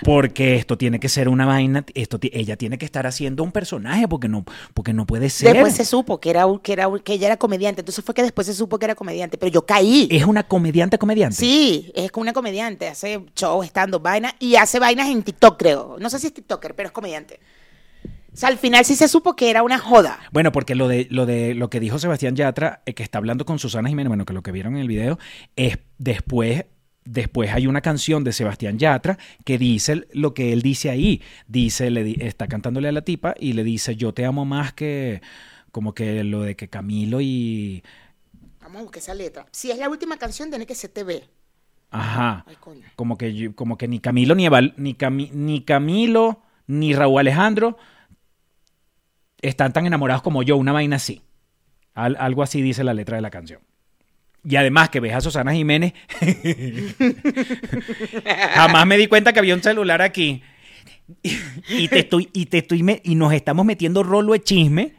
Porque esto tiene que ser una vaina, esto ella tiene que estar haciendo un personaje porque no, porque no puede ser. Después se supo que era, que era que ella era comediante. Entonces fue que después se supo que era comediante. Pero yo caí. Es una comediante comediante. Sí, es como una comediante. Hace show, estando vaina y hace vainas en TikTok, creo. No sé si es TikToker, pero es comediante. O sea, al final sí se supo que era una joda. Bueno, porque lo de lo de lo que dijo Sebastián Yatra, eh, que está hablando con Susana Jiménez, bueno, que lo que vieron en el video, es después Después hay una canción de Sebastián Yatra que dice lo que él dice ahí. Dice, le di- está cantándole a la tipa y le dice, yo te amo más que como que lo de que Camilo y... Vamos a buscar esa letra. Si es la última canción, tiene que ser TV. Ajá. Ay, coño. Como que, como que ni Camilo ni, Eval- ni, ni Camilo ni Raúl Alejandro están tan enamorados como yo, una vaina así. Al- algo así dice la letra de la canción. Y además que ves a Susana Jiménez. Jamás me di cuenta que había un celular aquí. Y te estoy, y te estoy me- y nos estamos metiendo rolo de chisme.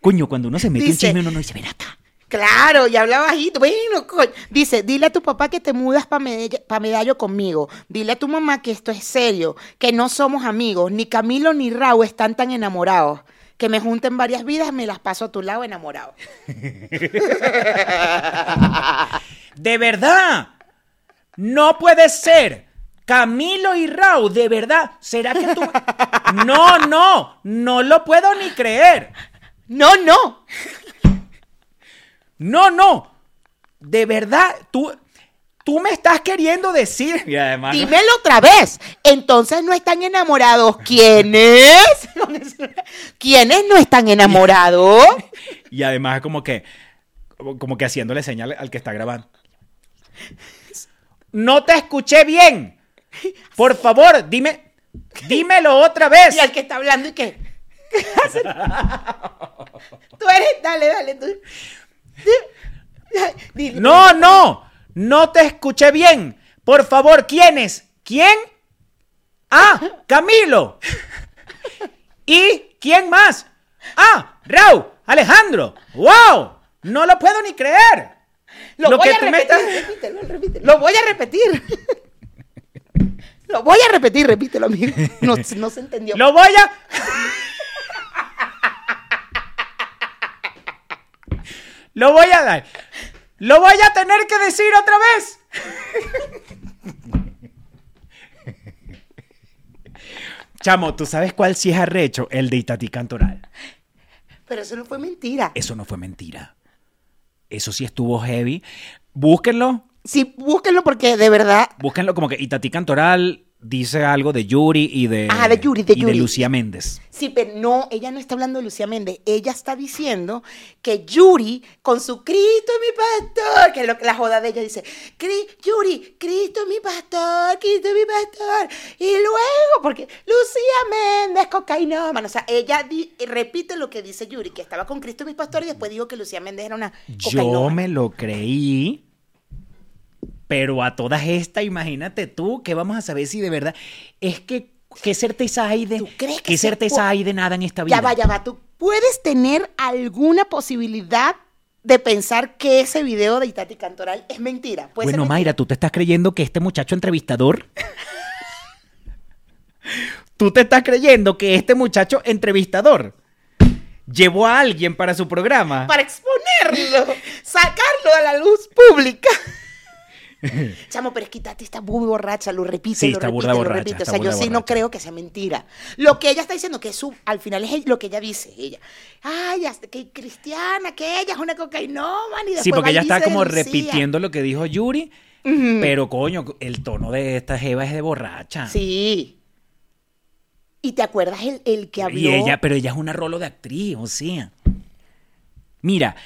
Coño, cuando uno se mete en chisme, uno no dice, ven acá. Claro, y habla bajito. Bueno, coño. Dice, dile a tu papá que te mudas para Medallo conmigo. Dile a tu mamá que esto es serio, que no somos amigos. Ni Camilo ni Raúl están tan enamorados. Que me junten varias vidas, me las paso a tu lado enamorado. De verdad. No puede ser. Camilo y Raúl, de verdad. ¿Será que tú... No, no. No lo puedo ni creer. No, no. No, no. De verdad, tú... Tú me estás queriendo decir... Y además... ¿no? Dímelo otra vez. Entonces no están enamorados. ¿Quiénes? ¿Quiénes no están enamorados? Y además como que... Como que haciéndole señal al que está grabando. No te escuché bien. Por favor, dime... Dímelo otra vez. Y al que está hablando y qué. tú eres, dale, dale, tú. Dile. No, no, no te escuché bien. Por favor, ¿quién es? ¿Quién? Ah, Camilo. ¿Y quién más? Ah, Raúl, Alejandro. ¡Wow! No lo puedo ni creer. Lo, Lo voy que a repetir, estás- repítelo, repítelo. Lo voy a repetir. Lo voy a repetir, repítelo, amigo. No, no se entendió. Lo voy a... Lo voy a dar. Lo voy a tener que decir otra vez. Chamo, ¿tú sabes cuál sí es arrecho? El de Itatí Cantoral. Pero eso no fue mentira. Eso no fue mentira. Eso sí estuvo heavy. Búsquenlo. Sí, búsquenlo porque de verdad. Búsquenlo como que Itatí Cantoral dice algo de Yuri y de, Ah, de Yuri, de y Yuri. Lucía Méndez. Sí, pero no, ella no está hablando de Lucía Méndez. Ella está diciendo que Yuri, con su Cristo es mi pastor, que es lo que la joda de ella dice, "Cri- Yuri, Cristo es mi pastor, Cristo es mi pastor. Y luego, porque Lucía Méndez, cocainómana. O sea, ella di- repite lo que dice Yuri, que estaba con Cristo es mi pastor, y después dijo que Lucía Méndez era una Yo me lo creí. Pero a todas estas, imagínate tú, que vamos a saber si de verdad. Es que, ¿qué certeza hay de. ¿Tú crees que ¿Qué certeza hay de nada en esta vida? Ya va, ya va. ¿Tú puedes tener alguna posibilidad de pensar que ese video de Itati Cantoral es mentira? ¿Puede ser Bueno, mentira? Mayra, ¿tú te estás creyendo que este muchacho entrevistador? ¿Tú te estás creyendo que este muchacho entrevistador llevó a alguien para su programa. para exponerlo, sacarlo a la luz pública. Chamo, pero es que Tati está muy borracha, lo repite, Sí, lo está repite, burda lo borracha, repite. O sea, yo sí no creo que sea mentira. Lo que ella está diciendo, que es su, al final es lo que ella dice, ella. Ay, que cristiana, que ella es una cocainómana y Sí, porque ella está como repitiendo lo que dijo Yuri, pero coño, el tono de esta jeva es de borracha. Sí. ¿Y te acuerdas el, el que habló? Y ella, pero ella es una rolo de actriz, o sea. Mira,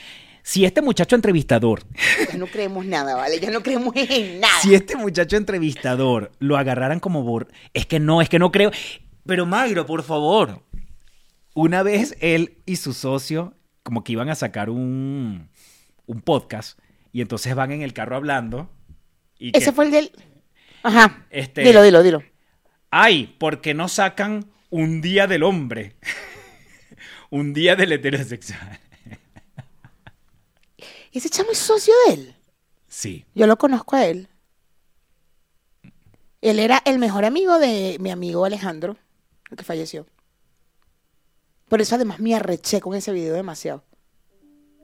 si este muchacho entrevistador, Ya no creemos nada, ¿vale? Ya no creemos en nada. si este muchacho entrevistador lo agarraran como bor... Es que no, es que no creo. Pero Magro, por favor. Una vez él y su socio como que iban a sacar un, un podcast y entonces van en el carro hablando. Y Ese que, fue el del... Ajá. Este- Dilo, dilo, dilo. Ay, ¿por qué no sacan un día del hombre? un día del heterosexual. Ese chamo es socio de él. Sí. Yo lo conozco a él. Él era el mejor amigo de mi amigo Alejandro, el que falleció. Por eso además me arreché con ese video demasiado.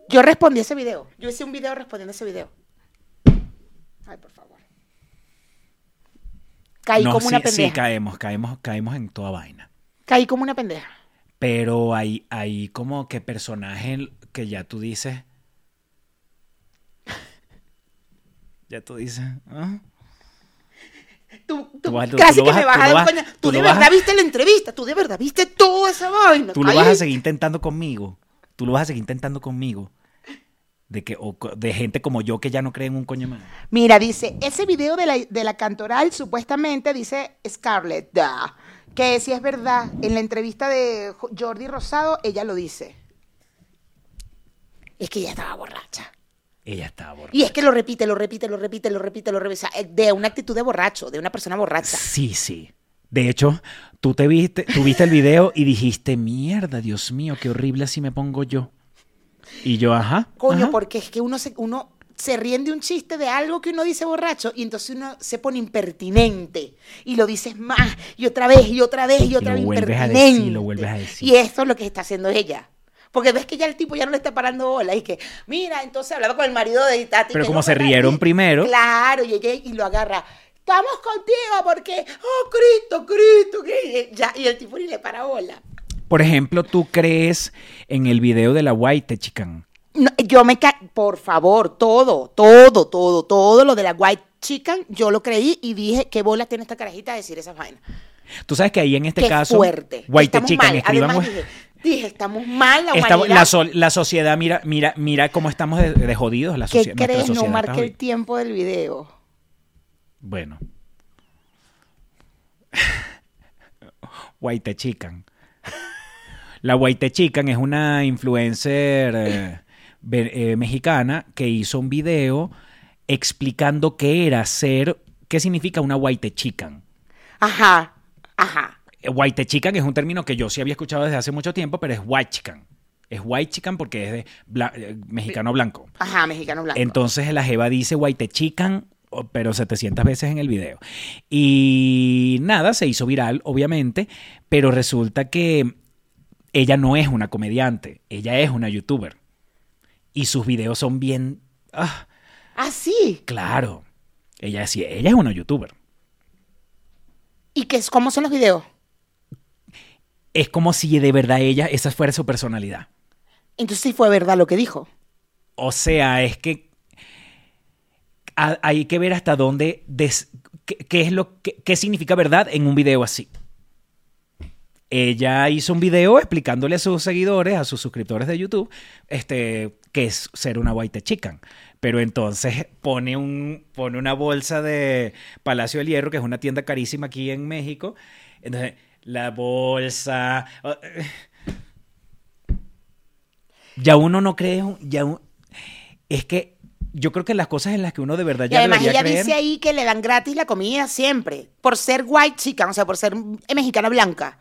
Yo respondí a ese video. Yo hice un video respondiendo a ese video. Ay, por favor. Caí No, como una pendeja. sí, caemos, caemos, caemos en toda vaina. Caí como una pendeja. Pero hay, hay como que personajes que ya tú dices. Ya tú dices. ¿ah? Tú, tú, Tú vas- tú- casi tú que vas me vas a dar coña. tú de vas verdad viste la entrevista. Tú de verdad viste toda esa vaina. Tú lo vas a seguir intentando conmigo. Tú lo vas a seguir intentando conmigo. De, que, o de gente como yo que ya no cree en un coño más. Mira, dice, ese video de la, de la cantoral supuestamente dice Scarlett, da, que si es verdad, en la entrevista de Jo- Jordi Rosado, ella lo dice. Es que ella estaba borracha. Ella estaba borracha. Y es que lo repite, lo repite, lo repite, lo repite, lo repite. O sea, eh, de una actitud de borracho, de una persona borracha. Sí, sí. De hecho, tú te viste, tú viste el video y dijiste, mierda, Dios mío, qué horrible así me pongo yo. Y yo, ajá. Coño, ajá. porque es que uno se, uno se ríe de un chiste de algo que uno dice borracho y entonces uno se pone impertinente y lo dices más y otra vez y otra vez y otra lo vez vuelves a impertinente. decir, lo vuelves a decir. Y esto es lo que está haciendo ella. Porque ves que ya el tipo ya no le está parando bola y que, mira, entonces hablaba con el marido de Tati. Pero como no, se rieron Y- primero. Claro, y ella y lo agarra. Estamos contigo porque, oh, Cristo, Cristo, que ya, y el tipo ni le para bola. Por ejemplo, ¿tú crees en el video de la White Chican? No, yo me ca por favor, todo, todo, todo, todo lo de la white chicken, yo lo creí y dije, ¿qué bola tiene esta carajita de decir esas vainas? Tú sabes que ahí en este Qué caso, fuerte. White estamos Chican, mal. escriban Además dije, dije, estamos mal la humanidad. la, sociedad, mira, mira, mira cómo estamos de, de jodidos. La ¿Qué socie- nuestra crees? No sociedad marque el tiempo del video. Bueno. White Chican. La White Chican es una influencer eh, eh, mexicana que hizo un video explicando qué era ser, qué significa una White Chican. Ajá, ajá. Eh, White Chican es un término que yo sí había escuchado desde hace mucho tiempo, pero es White Chican. Es White Chican porque es de bla- eh, mexicano blanco. Ajá, mexicano blanco. Entonces la Jeva dice White Chican, o- pero 700 veces en el video. Y nada, se hizo viral, obviamente, pero resulta que ella no es una comediante, ella es una youtuber. Y sus videos son bien... ah, ah, sí. claro, ella, sí, ella es una youtuber. ¿Y qué es, cómo son los videos? Es como si de verdad ella, esa fuera su personalidad. Entonces sí fue verdad lo que dijo. O sea, es que ha- hay que ver hasta dónde, des- qué, qué es lo que, qué significa verdad en un video así. Ella hizo un video explicándole a sus seguidores, a sus suscriptores de YouTube, este, qué es ser una white chicken. Pero entonces pone, un, pone una bolsa de Palacio del Hierro, que es una tienda carísima aquí en México. Entonces, la bolsa. eh. Ya uno no cree, ya un- es que yo creo que las cosas en las que uno de verdad Y ya además ella creer, dice ahí que le dan gratis la comida siempre. Por ser white chicken, o sea, por ser mexicana blanca.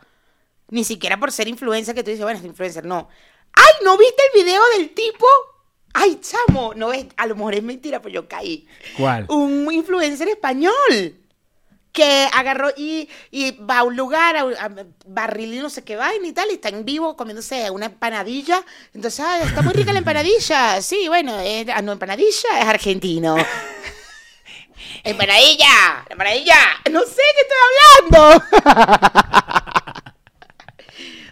Ni siquiera por ser influencer, que tú dices, bueno, es influencer, no. ¡Ay, ¿no viste el video del tipo? ¡Ay, chamo! No es, a lo mejor es mentira, pero yo caí. ¿Cuál? Un influencer español. Que agarró y, y va a un lugar, a, a barril no sé qué vaina y tal, y está en vivo comiéndose una empanadilla. Entonces, ah, está muy rica la empanadilla. Sí, bueno, es- ah, no, empanadilla es argentino. ¡Empanadilla! ¡Empanadilla! No sé qué estoy hablando.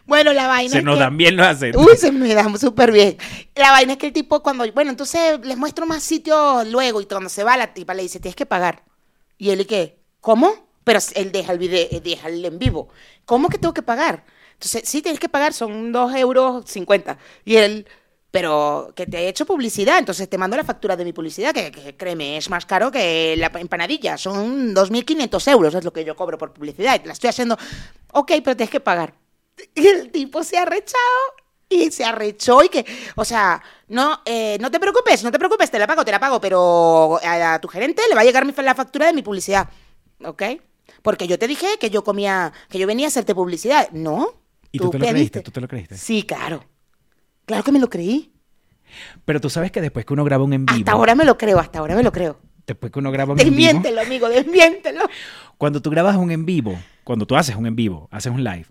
bueno, la vaina Se es nos que- dan bien los acentos. Uy, se me da súper bien. La vaina es que el tipo cuando, bueno, entonces les muestro más sitios luego y cuando se va la tipa le dice, tienes que pagar. Y él, ¿y qué? ¿Cómo? Pero él deja el video, eh, deja el en vivo. ¿Cómo que tengo que pagar? Entonces, sí, tienes que pagar, son 2 euros 50. Y él, pero que te he hecho publicidad, entonces te mando la factura de mi publicidad, que, que créeme, es más caro que la empanadilla, son 2.500 euros, es lo que yo cobro por publicidad, y te la estoy haciendo, ok, pero tienes que pagar. Y el tipo se ha arrechado y se arrechó y que, o sea, no, eh, no te preocupes, no te preocupes, te la pago, te la pago, pero a, a tu gerente le va a llegar mi, la factura de mi publicidad, ¿ok? Porque yo te dije que yo comía, que yo venía a hacerte publicidad, ¿no? ¿Y tú te lo creíste? ¿Tú te lo creíste? Sí, claro. Claro que me lo creí. Pero tú sabes que después que uno graba un en vivo, Hasta ahora me lo creo, hasta ahora me lo creo. después que uno graba un en vivo, Desmiéntelo, amigo, desmiéntelo. cuando tú grabas un en vivo, cuando tú haces un en vivo, haces un live,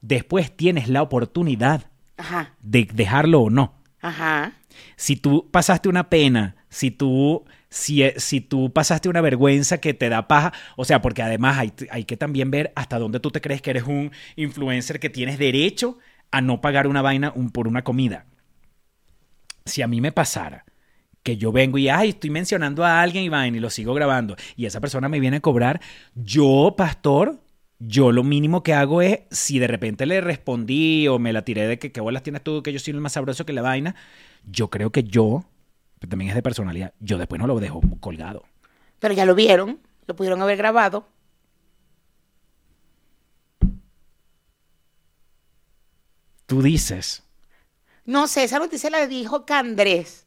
después tienes la oportunidad Ajá, de dejarlo o no. ajá. Si tú pasaste una pena, si tú, si, si tú pasaste una vergüenza que te da paja, o sea, porque además hay, hay que también ver hasta dónde tú te crees que eres un influencer que tienes derecho a no pagar una vaina por una comida. Si a mí me pasara que yo vengo y, ay, estoy mencionando a alguien y vaina y lo sigo grabando y esa persona me viene a cobrar, yo, pastor, yo lo mínimo que hago es, si de repente le respondí o me la tiré de que qué bolas tienes tú, que yo soy el más sabroso que la vaina, yo creo que yo, pero también es de personalidad, yo después no lo dejo colgado. Pero ya lo vieron, lo pudieron haber grabado. Tú dices, No sé, esa noticia la dijo Candrés.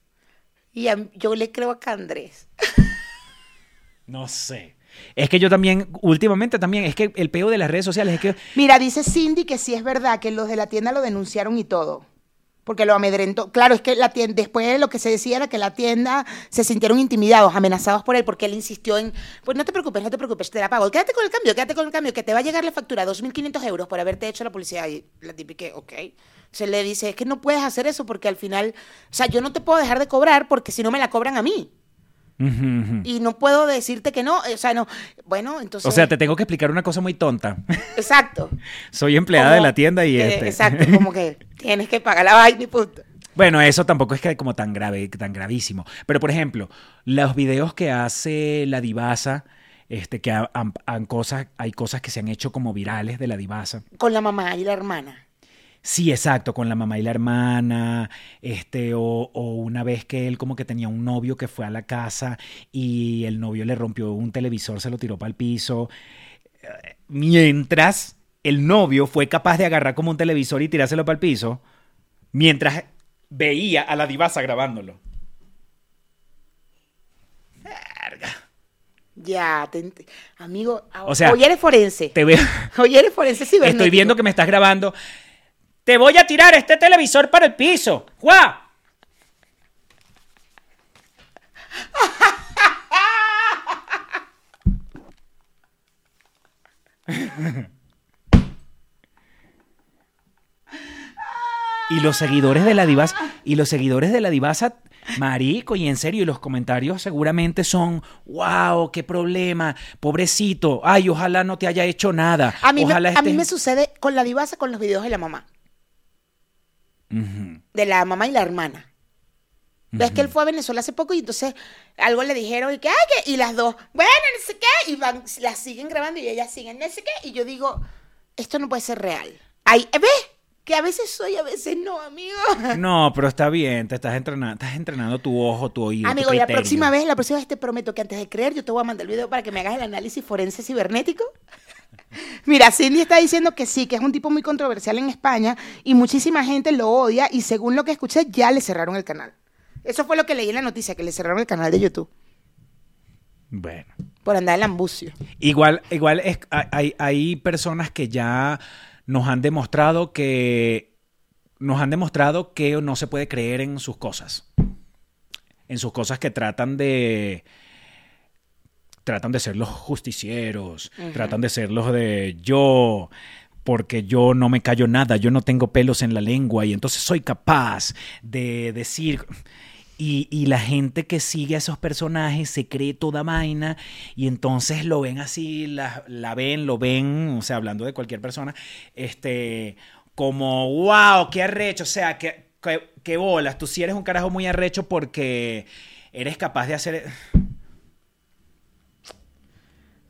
Y a- yo le creo a Candrés. no sé. Es que yo también, últimamente también, es que el peo de las redes sociales es que Mira, dice Cindy que sí es verdad que los de la tienda lo denunciaron y todo. Porque lo amedrentó. Claro, es que la tienda, después lo que se decía era que la tienda se sintieron intimidados, amenazados por él, porque él insistió en, pues no te preocupes, no te preocupes, te la pago. Quédate con el cambio, quédate con el cambio, que te va a llegar la factura, 2.500 euros por haberte hecho la publicidad. Y la típica, ok. Se le dice, es que no puedes hacer eso porque al final, o sea, yo no te puedo dejar de cobrar porque si no me la cobran a mí. Y no puedo decirte que no, o sea, no. Bueno, entonces... O sea, te tengo que explicar una cosa muy tonta. Exacto. Soy empleada Como de la tienda y este. Exacto, como que tienes que pagar la vaina y punto. Bueno, eso tampoco es que como tan grave, tan gravísimo. Pero, por ejemplo, los videos que hace la divasa, este, que ha- han- han cosas, hay cosas que se han hecho como virales de la divasa. Con la mamá y la hermana. Sí, exacto, con la mamá y la hermana, este, o, o una vez que él como que tenía un novio que fue a la casa y el novio le rompió un televisor, se lo tiró para el piso, Eh, mientras el novio fue capaz de agarrar como un televisor y tirárselo para el piso, mientras veía a la divasa grabándolo. Ya, te amigo, O sea, hoy eres forense. Te veo, Hoy eres forense cibernético. estoy viendo que me estás grabando. Te voy a tirar este televisor para el piso. ¡Juá! Y los seguidores de la divasa, y los seguidores de la divasa, marico, y en serio, y los comentarios seguramente son, wow, qué problema, pobrecito, ay, ojalá no te haya hecho nada. A mí, me, mí me sucede con la divasa con los videos de la mamá. De la mamá y la hermana. Ves que él fue a Venezuela hace poco y entonces algo le dijeron y que, ay, que, y las dos, bueno, no sé qué, y van, las siguen grabando y ellas siguen, no sé qué, y yo digo, esto no puede ser real. Ay, ¿ves? Que a veces soy, a veces no, amigo. No, pero está bien, te estás entrenando, estás entrenando tu ojo, tu oído. tu Amigo, y la próxima vez, la próxima vez te prometo que antes de creer, yo te voy a mandar el video para que me hagas el análisis forense cibernético. Mira, Cindy está diciendo que sí, que es un tipo muy controversial en España y muchísima gente lo odia y según lo que escuché, ya le cerraron el canal. Eso fue lo que leí en la noticia, que le cerraron el canal de YouTube Bueno. por andar en ambucio. Igual, igual es, hay, hay personas que ya nos han demostrado que nos han demostrado que no se puede creer en sus cosas. En sus cosas que tratan de tratan de ser los justicieros, tratan de ser los de yo, porque yo no me callo nada, yo no tengo pelos en la lengua y entonces soy capaz de decir... Y, y la gente que sigue a esos personajes se cree toda vaina y entonces lo ven así, la, la ven, lo ven, o sea, hablando de cualquier persona, este, como, wow, qué arrecho, o sea, qué, qué, qué bolas, tú sí eres un carajo muy arrecho porque eres capaz de hacer...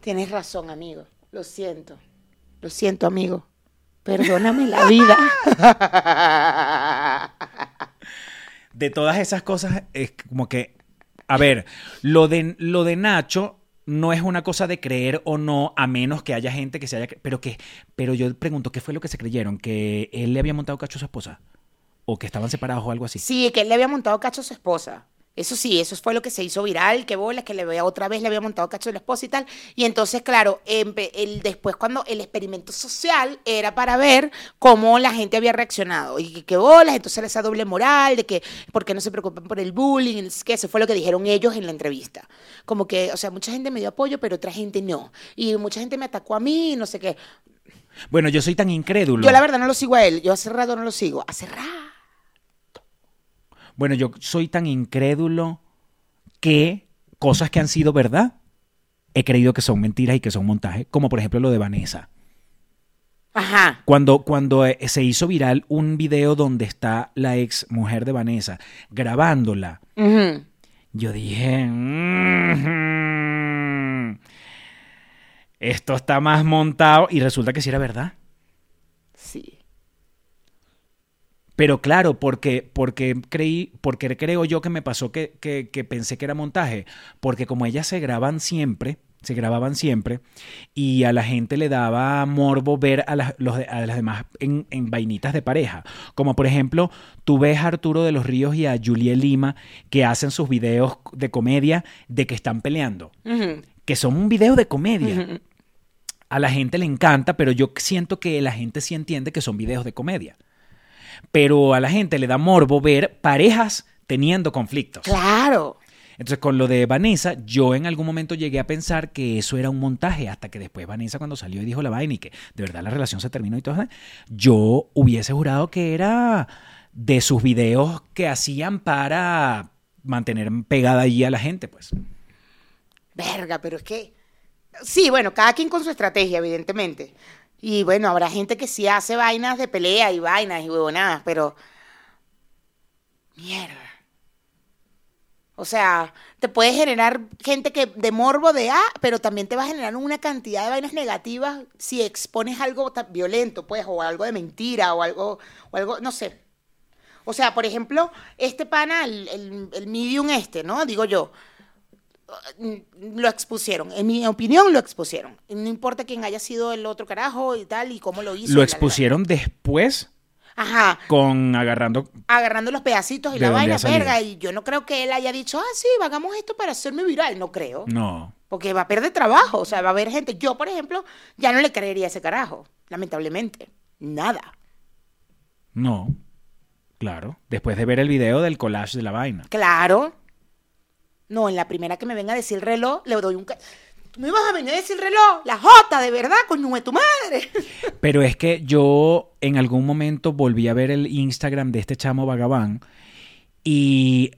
Tienes razón, amigo. Lo siento. Lo siento, amigo. Perdóname la vida. de todas esas cosas es como que, a ver, lo de, lo de Nacho no es una cosa de creer o no, a menos que haya gente que se haya... Pero que, pero yo pregunto, ¿qué fue lo que se creyeron? ¿Que él le había montado cacho a su esposa? ¿O que estaban separados o algo así? Sí, que él le había montado cacho a su esposa. Eso sí, eso fue lo que se hizo viral, que bola, que le veía otra vez le había montado cacho a la esposa y tal. Y entonces, claro, el, después cuando el experimento social era para ver cómo la gente había reaccionado. Y que, que bolas, entonces esa doble moral de que, ¿por qué no se preocupan por el bullying? Es que eso fue lo que dijeron ellos en la entrevista. Como que, o sea, mucha gente me dio apoyo, pero otra gente no. Y mucha gente me atacó a mí, no sé qué. Bueno, yo soy tan incrédulo. Yo la verdad no lo sigo a él, yo hace rato no lo sigo. Hace rato. Bueno, yo soy tan incrédulo que cosas que han sido verdad he creído que son mentiras y que son montajes, como por ejemplo lo de Vanessa. Ajá. Cuando, cuando eh, se hizo viral un video donde está la ex mujer de Vanessa grabándola, yo dije, "Mhm, esto está más montado y resulta que sí era verdad. Sí. Pero claro, porque, porque creí, porque creo yo que me pasó que, que- que pensé que era montaje. Porque como ellas se graban siempre, se grababan siempre, y a la gente le daba morbo ver a las, los a las demás en, en vainitas de pareja. Como por ejemplo, tú ves a Arturo de los Ríos y a Juliet Lima que hacen sus videos de comedia de que están peleando. Que son un video de comedia. A la gente le encanta, pero yo siento que la gente sí entiende que son videos de comedia. Pero a la gente le da morbo ver parejas teniendo conflictos. Claro. Entonces, con lo de Vanessa, yo en algún momento llegué a pensar que eso era un montaje, hasta que después Vanessa, cuando salió y dijo la vaina y que de verdad la relación se terminó y todo eso, yo hubiese jurado que era de sus videos que hacían para mantener pegada allí a la gente, pues. Verga, pero es que. Sí, bueno, cada quien con su estrategia, evidentemente. Y bueno, habrá gente que sí hace vainas de pelea y vainas y huevonadas, pero. Mierda. O sea, te puede generar gente que de morbo de A, pero también te va a generar una cantidad de vainas negativas si expones algo tan violento, pues, o algo de mentira, o algo, o algo, no sé. O sea, por ejemplo, este pana, el, el, el medium este, ¿no? Digo yo, lo expusieron. En mi opinión, lo expusieron. No importa quién haya sido el otro carajo y tal, y cómo lo hizo. Lo la, la, la. expusieron después Ajá. con agarrando Agarrando los pedacitos y ¿De la vaina, verga. Y yo no creo que él haya dicho, ah, sí, hagamos esto para hacerme viral. No creo. no Porque va a perder trabajo. O sea, va a haber gente. Yo, por ejemplo, ya no le creería a ese carajo. Lamentablemente. Nada. no claro después de ver el video del collage de la vaina Claro. No, en la primera que me venga a decir reloj, le doy un... ca- ¿Tú me vas a venir a decir reloj? La Jota, de verdad, coño de tu madre. Pero es que yo en algún momento volví a ver el Instagram de este chamo Vagabán y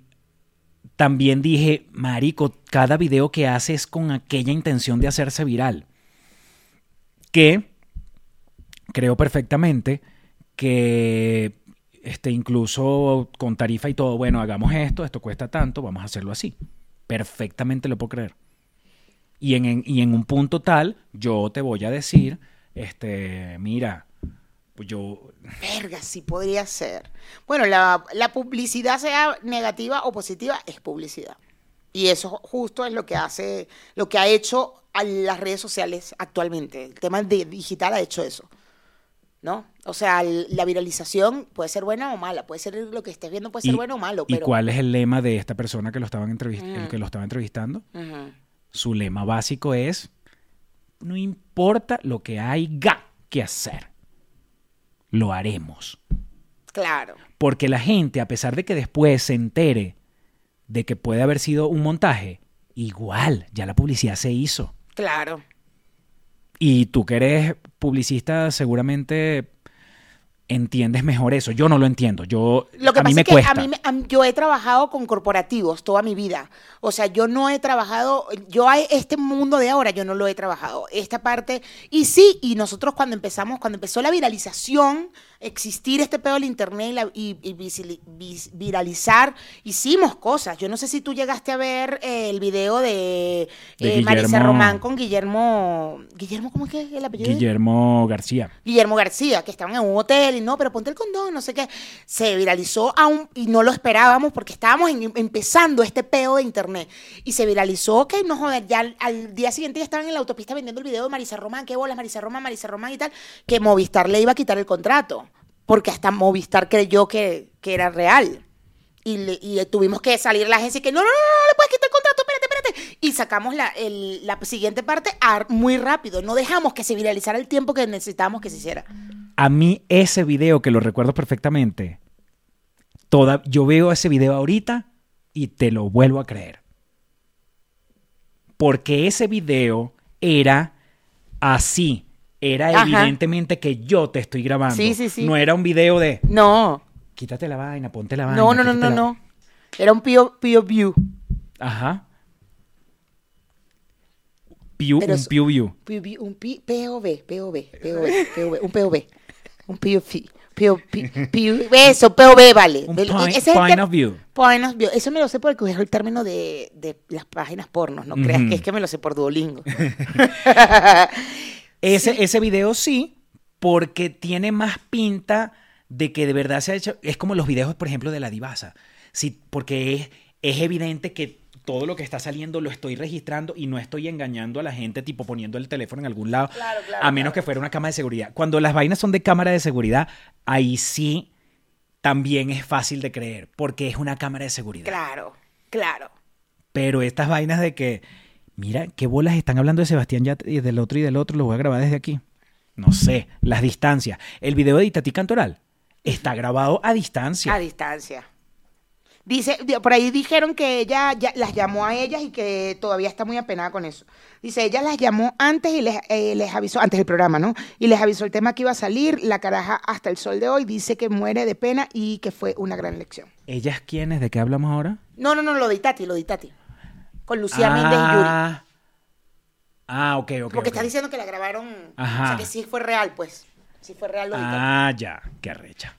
también dije, Marico, cada video que hace es con aquella intención de hacerse viral. Que creo perfectamente que este, incluso con tarifa y todo, bueno, hagamos esto, esto cuesta tanto, vamos a hacerlo así. Perfectamente lo puedo creer. Y en, y en un punto tal, yo te voy a decir, este, mira, pues yo, Verga, sí podría ser. Bueno, la, la publicidad, sea negativa o positiva, es publicidad. Y eso justo es lo que hace, lo que ha hecho a las redes sociales actualmente. El tema de digital ha hecho eso. ¿No? O sea, la viralización puede ser buena o mala, puede ser lo que estés viendo, puede ser y, bueno o malo, ¿y pero. cuál es el lema de esta persona que lo estaban entrevist- el Ujú. que lo estaba entrevistando? Su lema básico es, no importa lo que haya que hacer, lo haremos. Claro. Porque la gente, a pesar de que después se entere de que puede haber sido un montaje, igual, ya la publicidad se hizo. Claro. Y tú que eres publicista seguramente entiendes mejor eso. Yo no lo entiendo. Yo Lo que a mí pasa me es que cuesta. a mí me- a yo he trabajado con corporativos toda mi vida. O sea, yo no he trabajado, yo a este mundo de ahora yo no lo he trabajado. Esta parte, y sí, y nosotros cuando empezamos, cuando empezó la viralización, existir este pedo del internet y, la- y- y visili- vis- viralizar, hicimos cosas. Yo no sé si tú llegaste a ver eh, el video de, De eh, Marisa Román con Guillermo, Guillermo, ¿cómo es que es el apellido? Guillermo García. Guillermo García, que estaban en un hotel y no, pero ponte el condón, no sé qué. Se viralizó aún y no lo esperábamos porque estábamos en- empezando este peo de internet. Y se viralizó que no joder, ya al, al día siguiente ya estaban en la autopista vendiendo el video de Marisa Román, qué bolas, Marisa Román, Marisa Román y tal, que Movistar le iba a quitar el contrato. Porque hasta Movistar creyó que, que era real. Y, y tuvimos que salir la agencia y que no, no, no, no, le puedes quitar el contrato, espérate, espérate. Y sacamos la, el- la siguiente parte ar- muy rápido. No dejamos que se viralizara el tiempo que necesitábamos que se hiciera. A mí ese video, que lo recuerdo perfectamente, toda, yo veo ese video ahorita y te lo vuelvo a creer. Porque ese video era así. Era Ajá. evidentemente que yo te estoy grabando. Sí, sí, sí. No era un video de No, quítate la vaina, ponte la vaina. no, no, no, no, la-". no. Era un pio, pio view. Ajá. Pew- Pero un es- pew view. Pio view, Un POV, POV, POV, POV, un POV. Un POV. Eso, POV vale. Un point- ese es el point ter- of view. Point of view. Eso me lo sé porque es el término de, de las páginas pornos. No creas que es que me lo sé por Duolingo. Ese, ese video sí, porque tiene más pinta de que de verdad se ha hecho. Es como los videos, por ejemplo, de la divasa. Sí, porque es, es evidente que todo lo que está saliendo lo estoy registrando y no estoy engañando a la gente, tipo poniendo el teléfono en algún lado. Claro, claro, a menos que fuera una cámara de seguridad. Cuando las vainas son de cámara de seguridad, ahí sí también es fácil de creer, porque es una cámara de seguridad. claro, claro. Pero estas vainas de que, mira, qué bolas están hablando de Sebastián ya y del otro y del otro, lo voy a grabar desde aquí. No sé, las distancias. El video de Itatí Cantoral está grabado a distancia. A distancia. Dice, di- por ahí dijeron que ella ya las llamó a ellas y que todavía está muy apenada con eso. Dice, ella las llamó antes y les, eh, les avisó, antes del programa, ¿no? Y les avisó el tema que iba a salir, la caraja hasta el sol de hoy, dice que muere de pena y que fue una gran lección. ¿Ellas quiénes? ¿De qué hablamos ahora? No, no, no, lo de Itati, lo de Itati. Con Lucía Méndez y Yuri. ah, ah, ok, ok. Porque ok. está diciendo que la grabaron, Ajá. o sea, que sí fue real, pues. Sí fue real lo. Ah, ya, qué arrecha.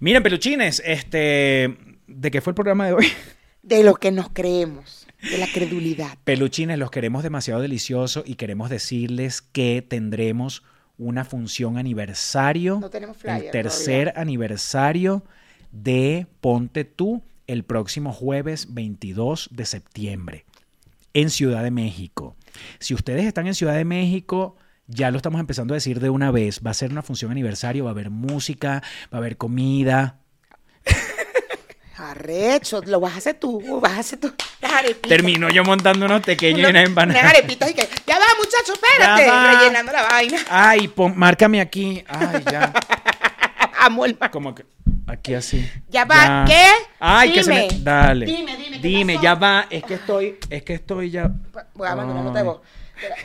Miren, peluchines, este, ¿de qué fue el programa de hoy? De lo que nos creemos, de la credulidad. Peluchines, los queremos demasiado delicioso y queremos decirles que tendremos una función aniversario. No tenemos flyer El tercer aniversario de Ponte Tú el próximo jueves 22 de septiembre en Ciudad de México. Si ustedes están en Ciudad de México, ya lo estamos empezando a decir de una vez. Va a ser una función aniversario, va a haber música, va a haber comida. Arrecho, lo vas a hacer tú, vas a hacer tú. Las arepitas. Termino yo montando unos pequeños y unas empanadas. unas arepitas y que, ya va, muchacho, espérate, va. rellenando la vaina. Ay, pon- márcame aquí. Ay, ya. Amo el mar. Como que aquí así. Ya va, ¿qué? Ay, que se me. Dime. Dale. Dime, dime, ¿qué Dime, pasó? ya va. Es que estoy. Es que estoy ya. Voy a mandar una nota de voz.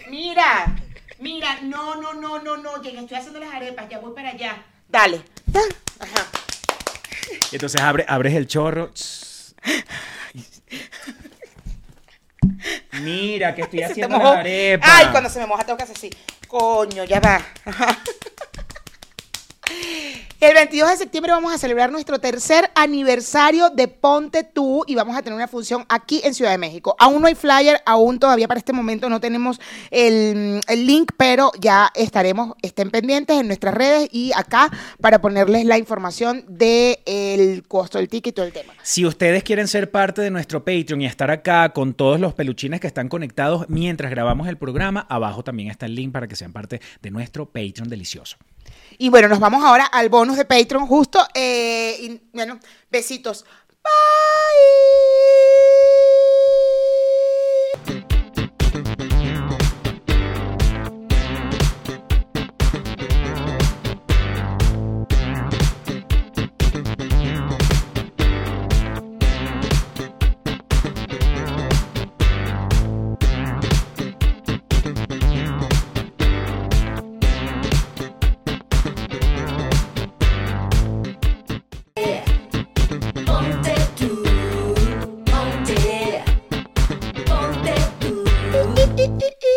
Mira, mira, no, no, no, no, no, ya estoy haciendo las arepas, ya voy para allá. Dale. Ajá. Entonces abre, abres el chorro. Mira, que estoy haciendo las arepas. Ay, cuando se me moja tengo que hacer así. Coño, ya va. Ajá. El 22 de septiembre vamos a celebrar nuestro tercer aniversario de Ponte Tú y vamos a tener una función aquí en Ciudad de México. Aún no hay flyer, aún todavía para este momento no tenemos el, el link, pero ya estaremos, estén pendientes en nuestras redes y acá para ponerles la información del costo del ticket y todo el tema. Si ustedes quieren ser parte de nuestro Patreon y estar acá con todos los peluchines que están conectados mientras grabamos el programa, abajo también está el link para que sean parte de nuestro Patreon delicioso. Y bueno, nos vamos ahora al bonus de Patreon justo. eh, bueno, besitos. Bye.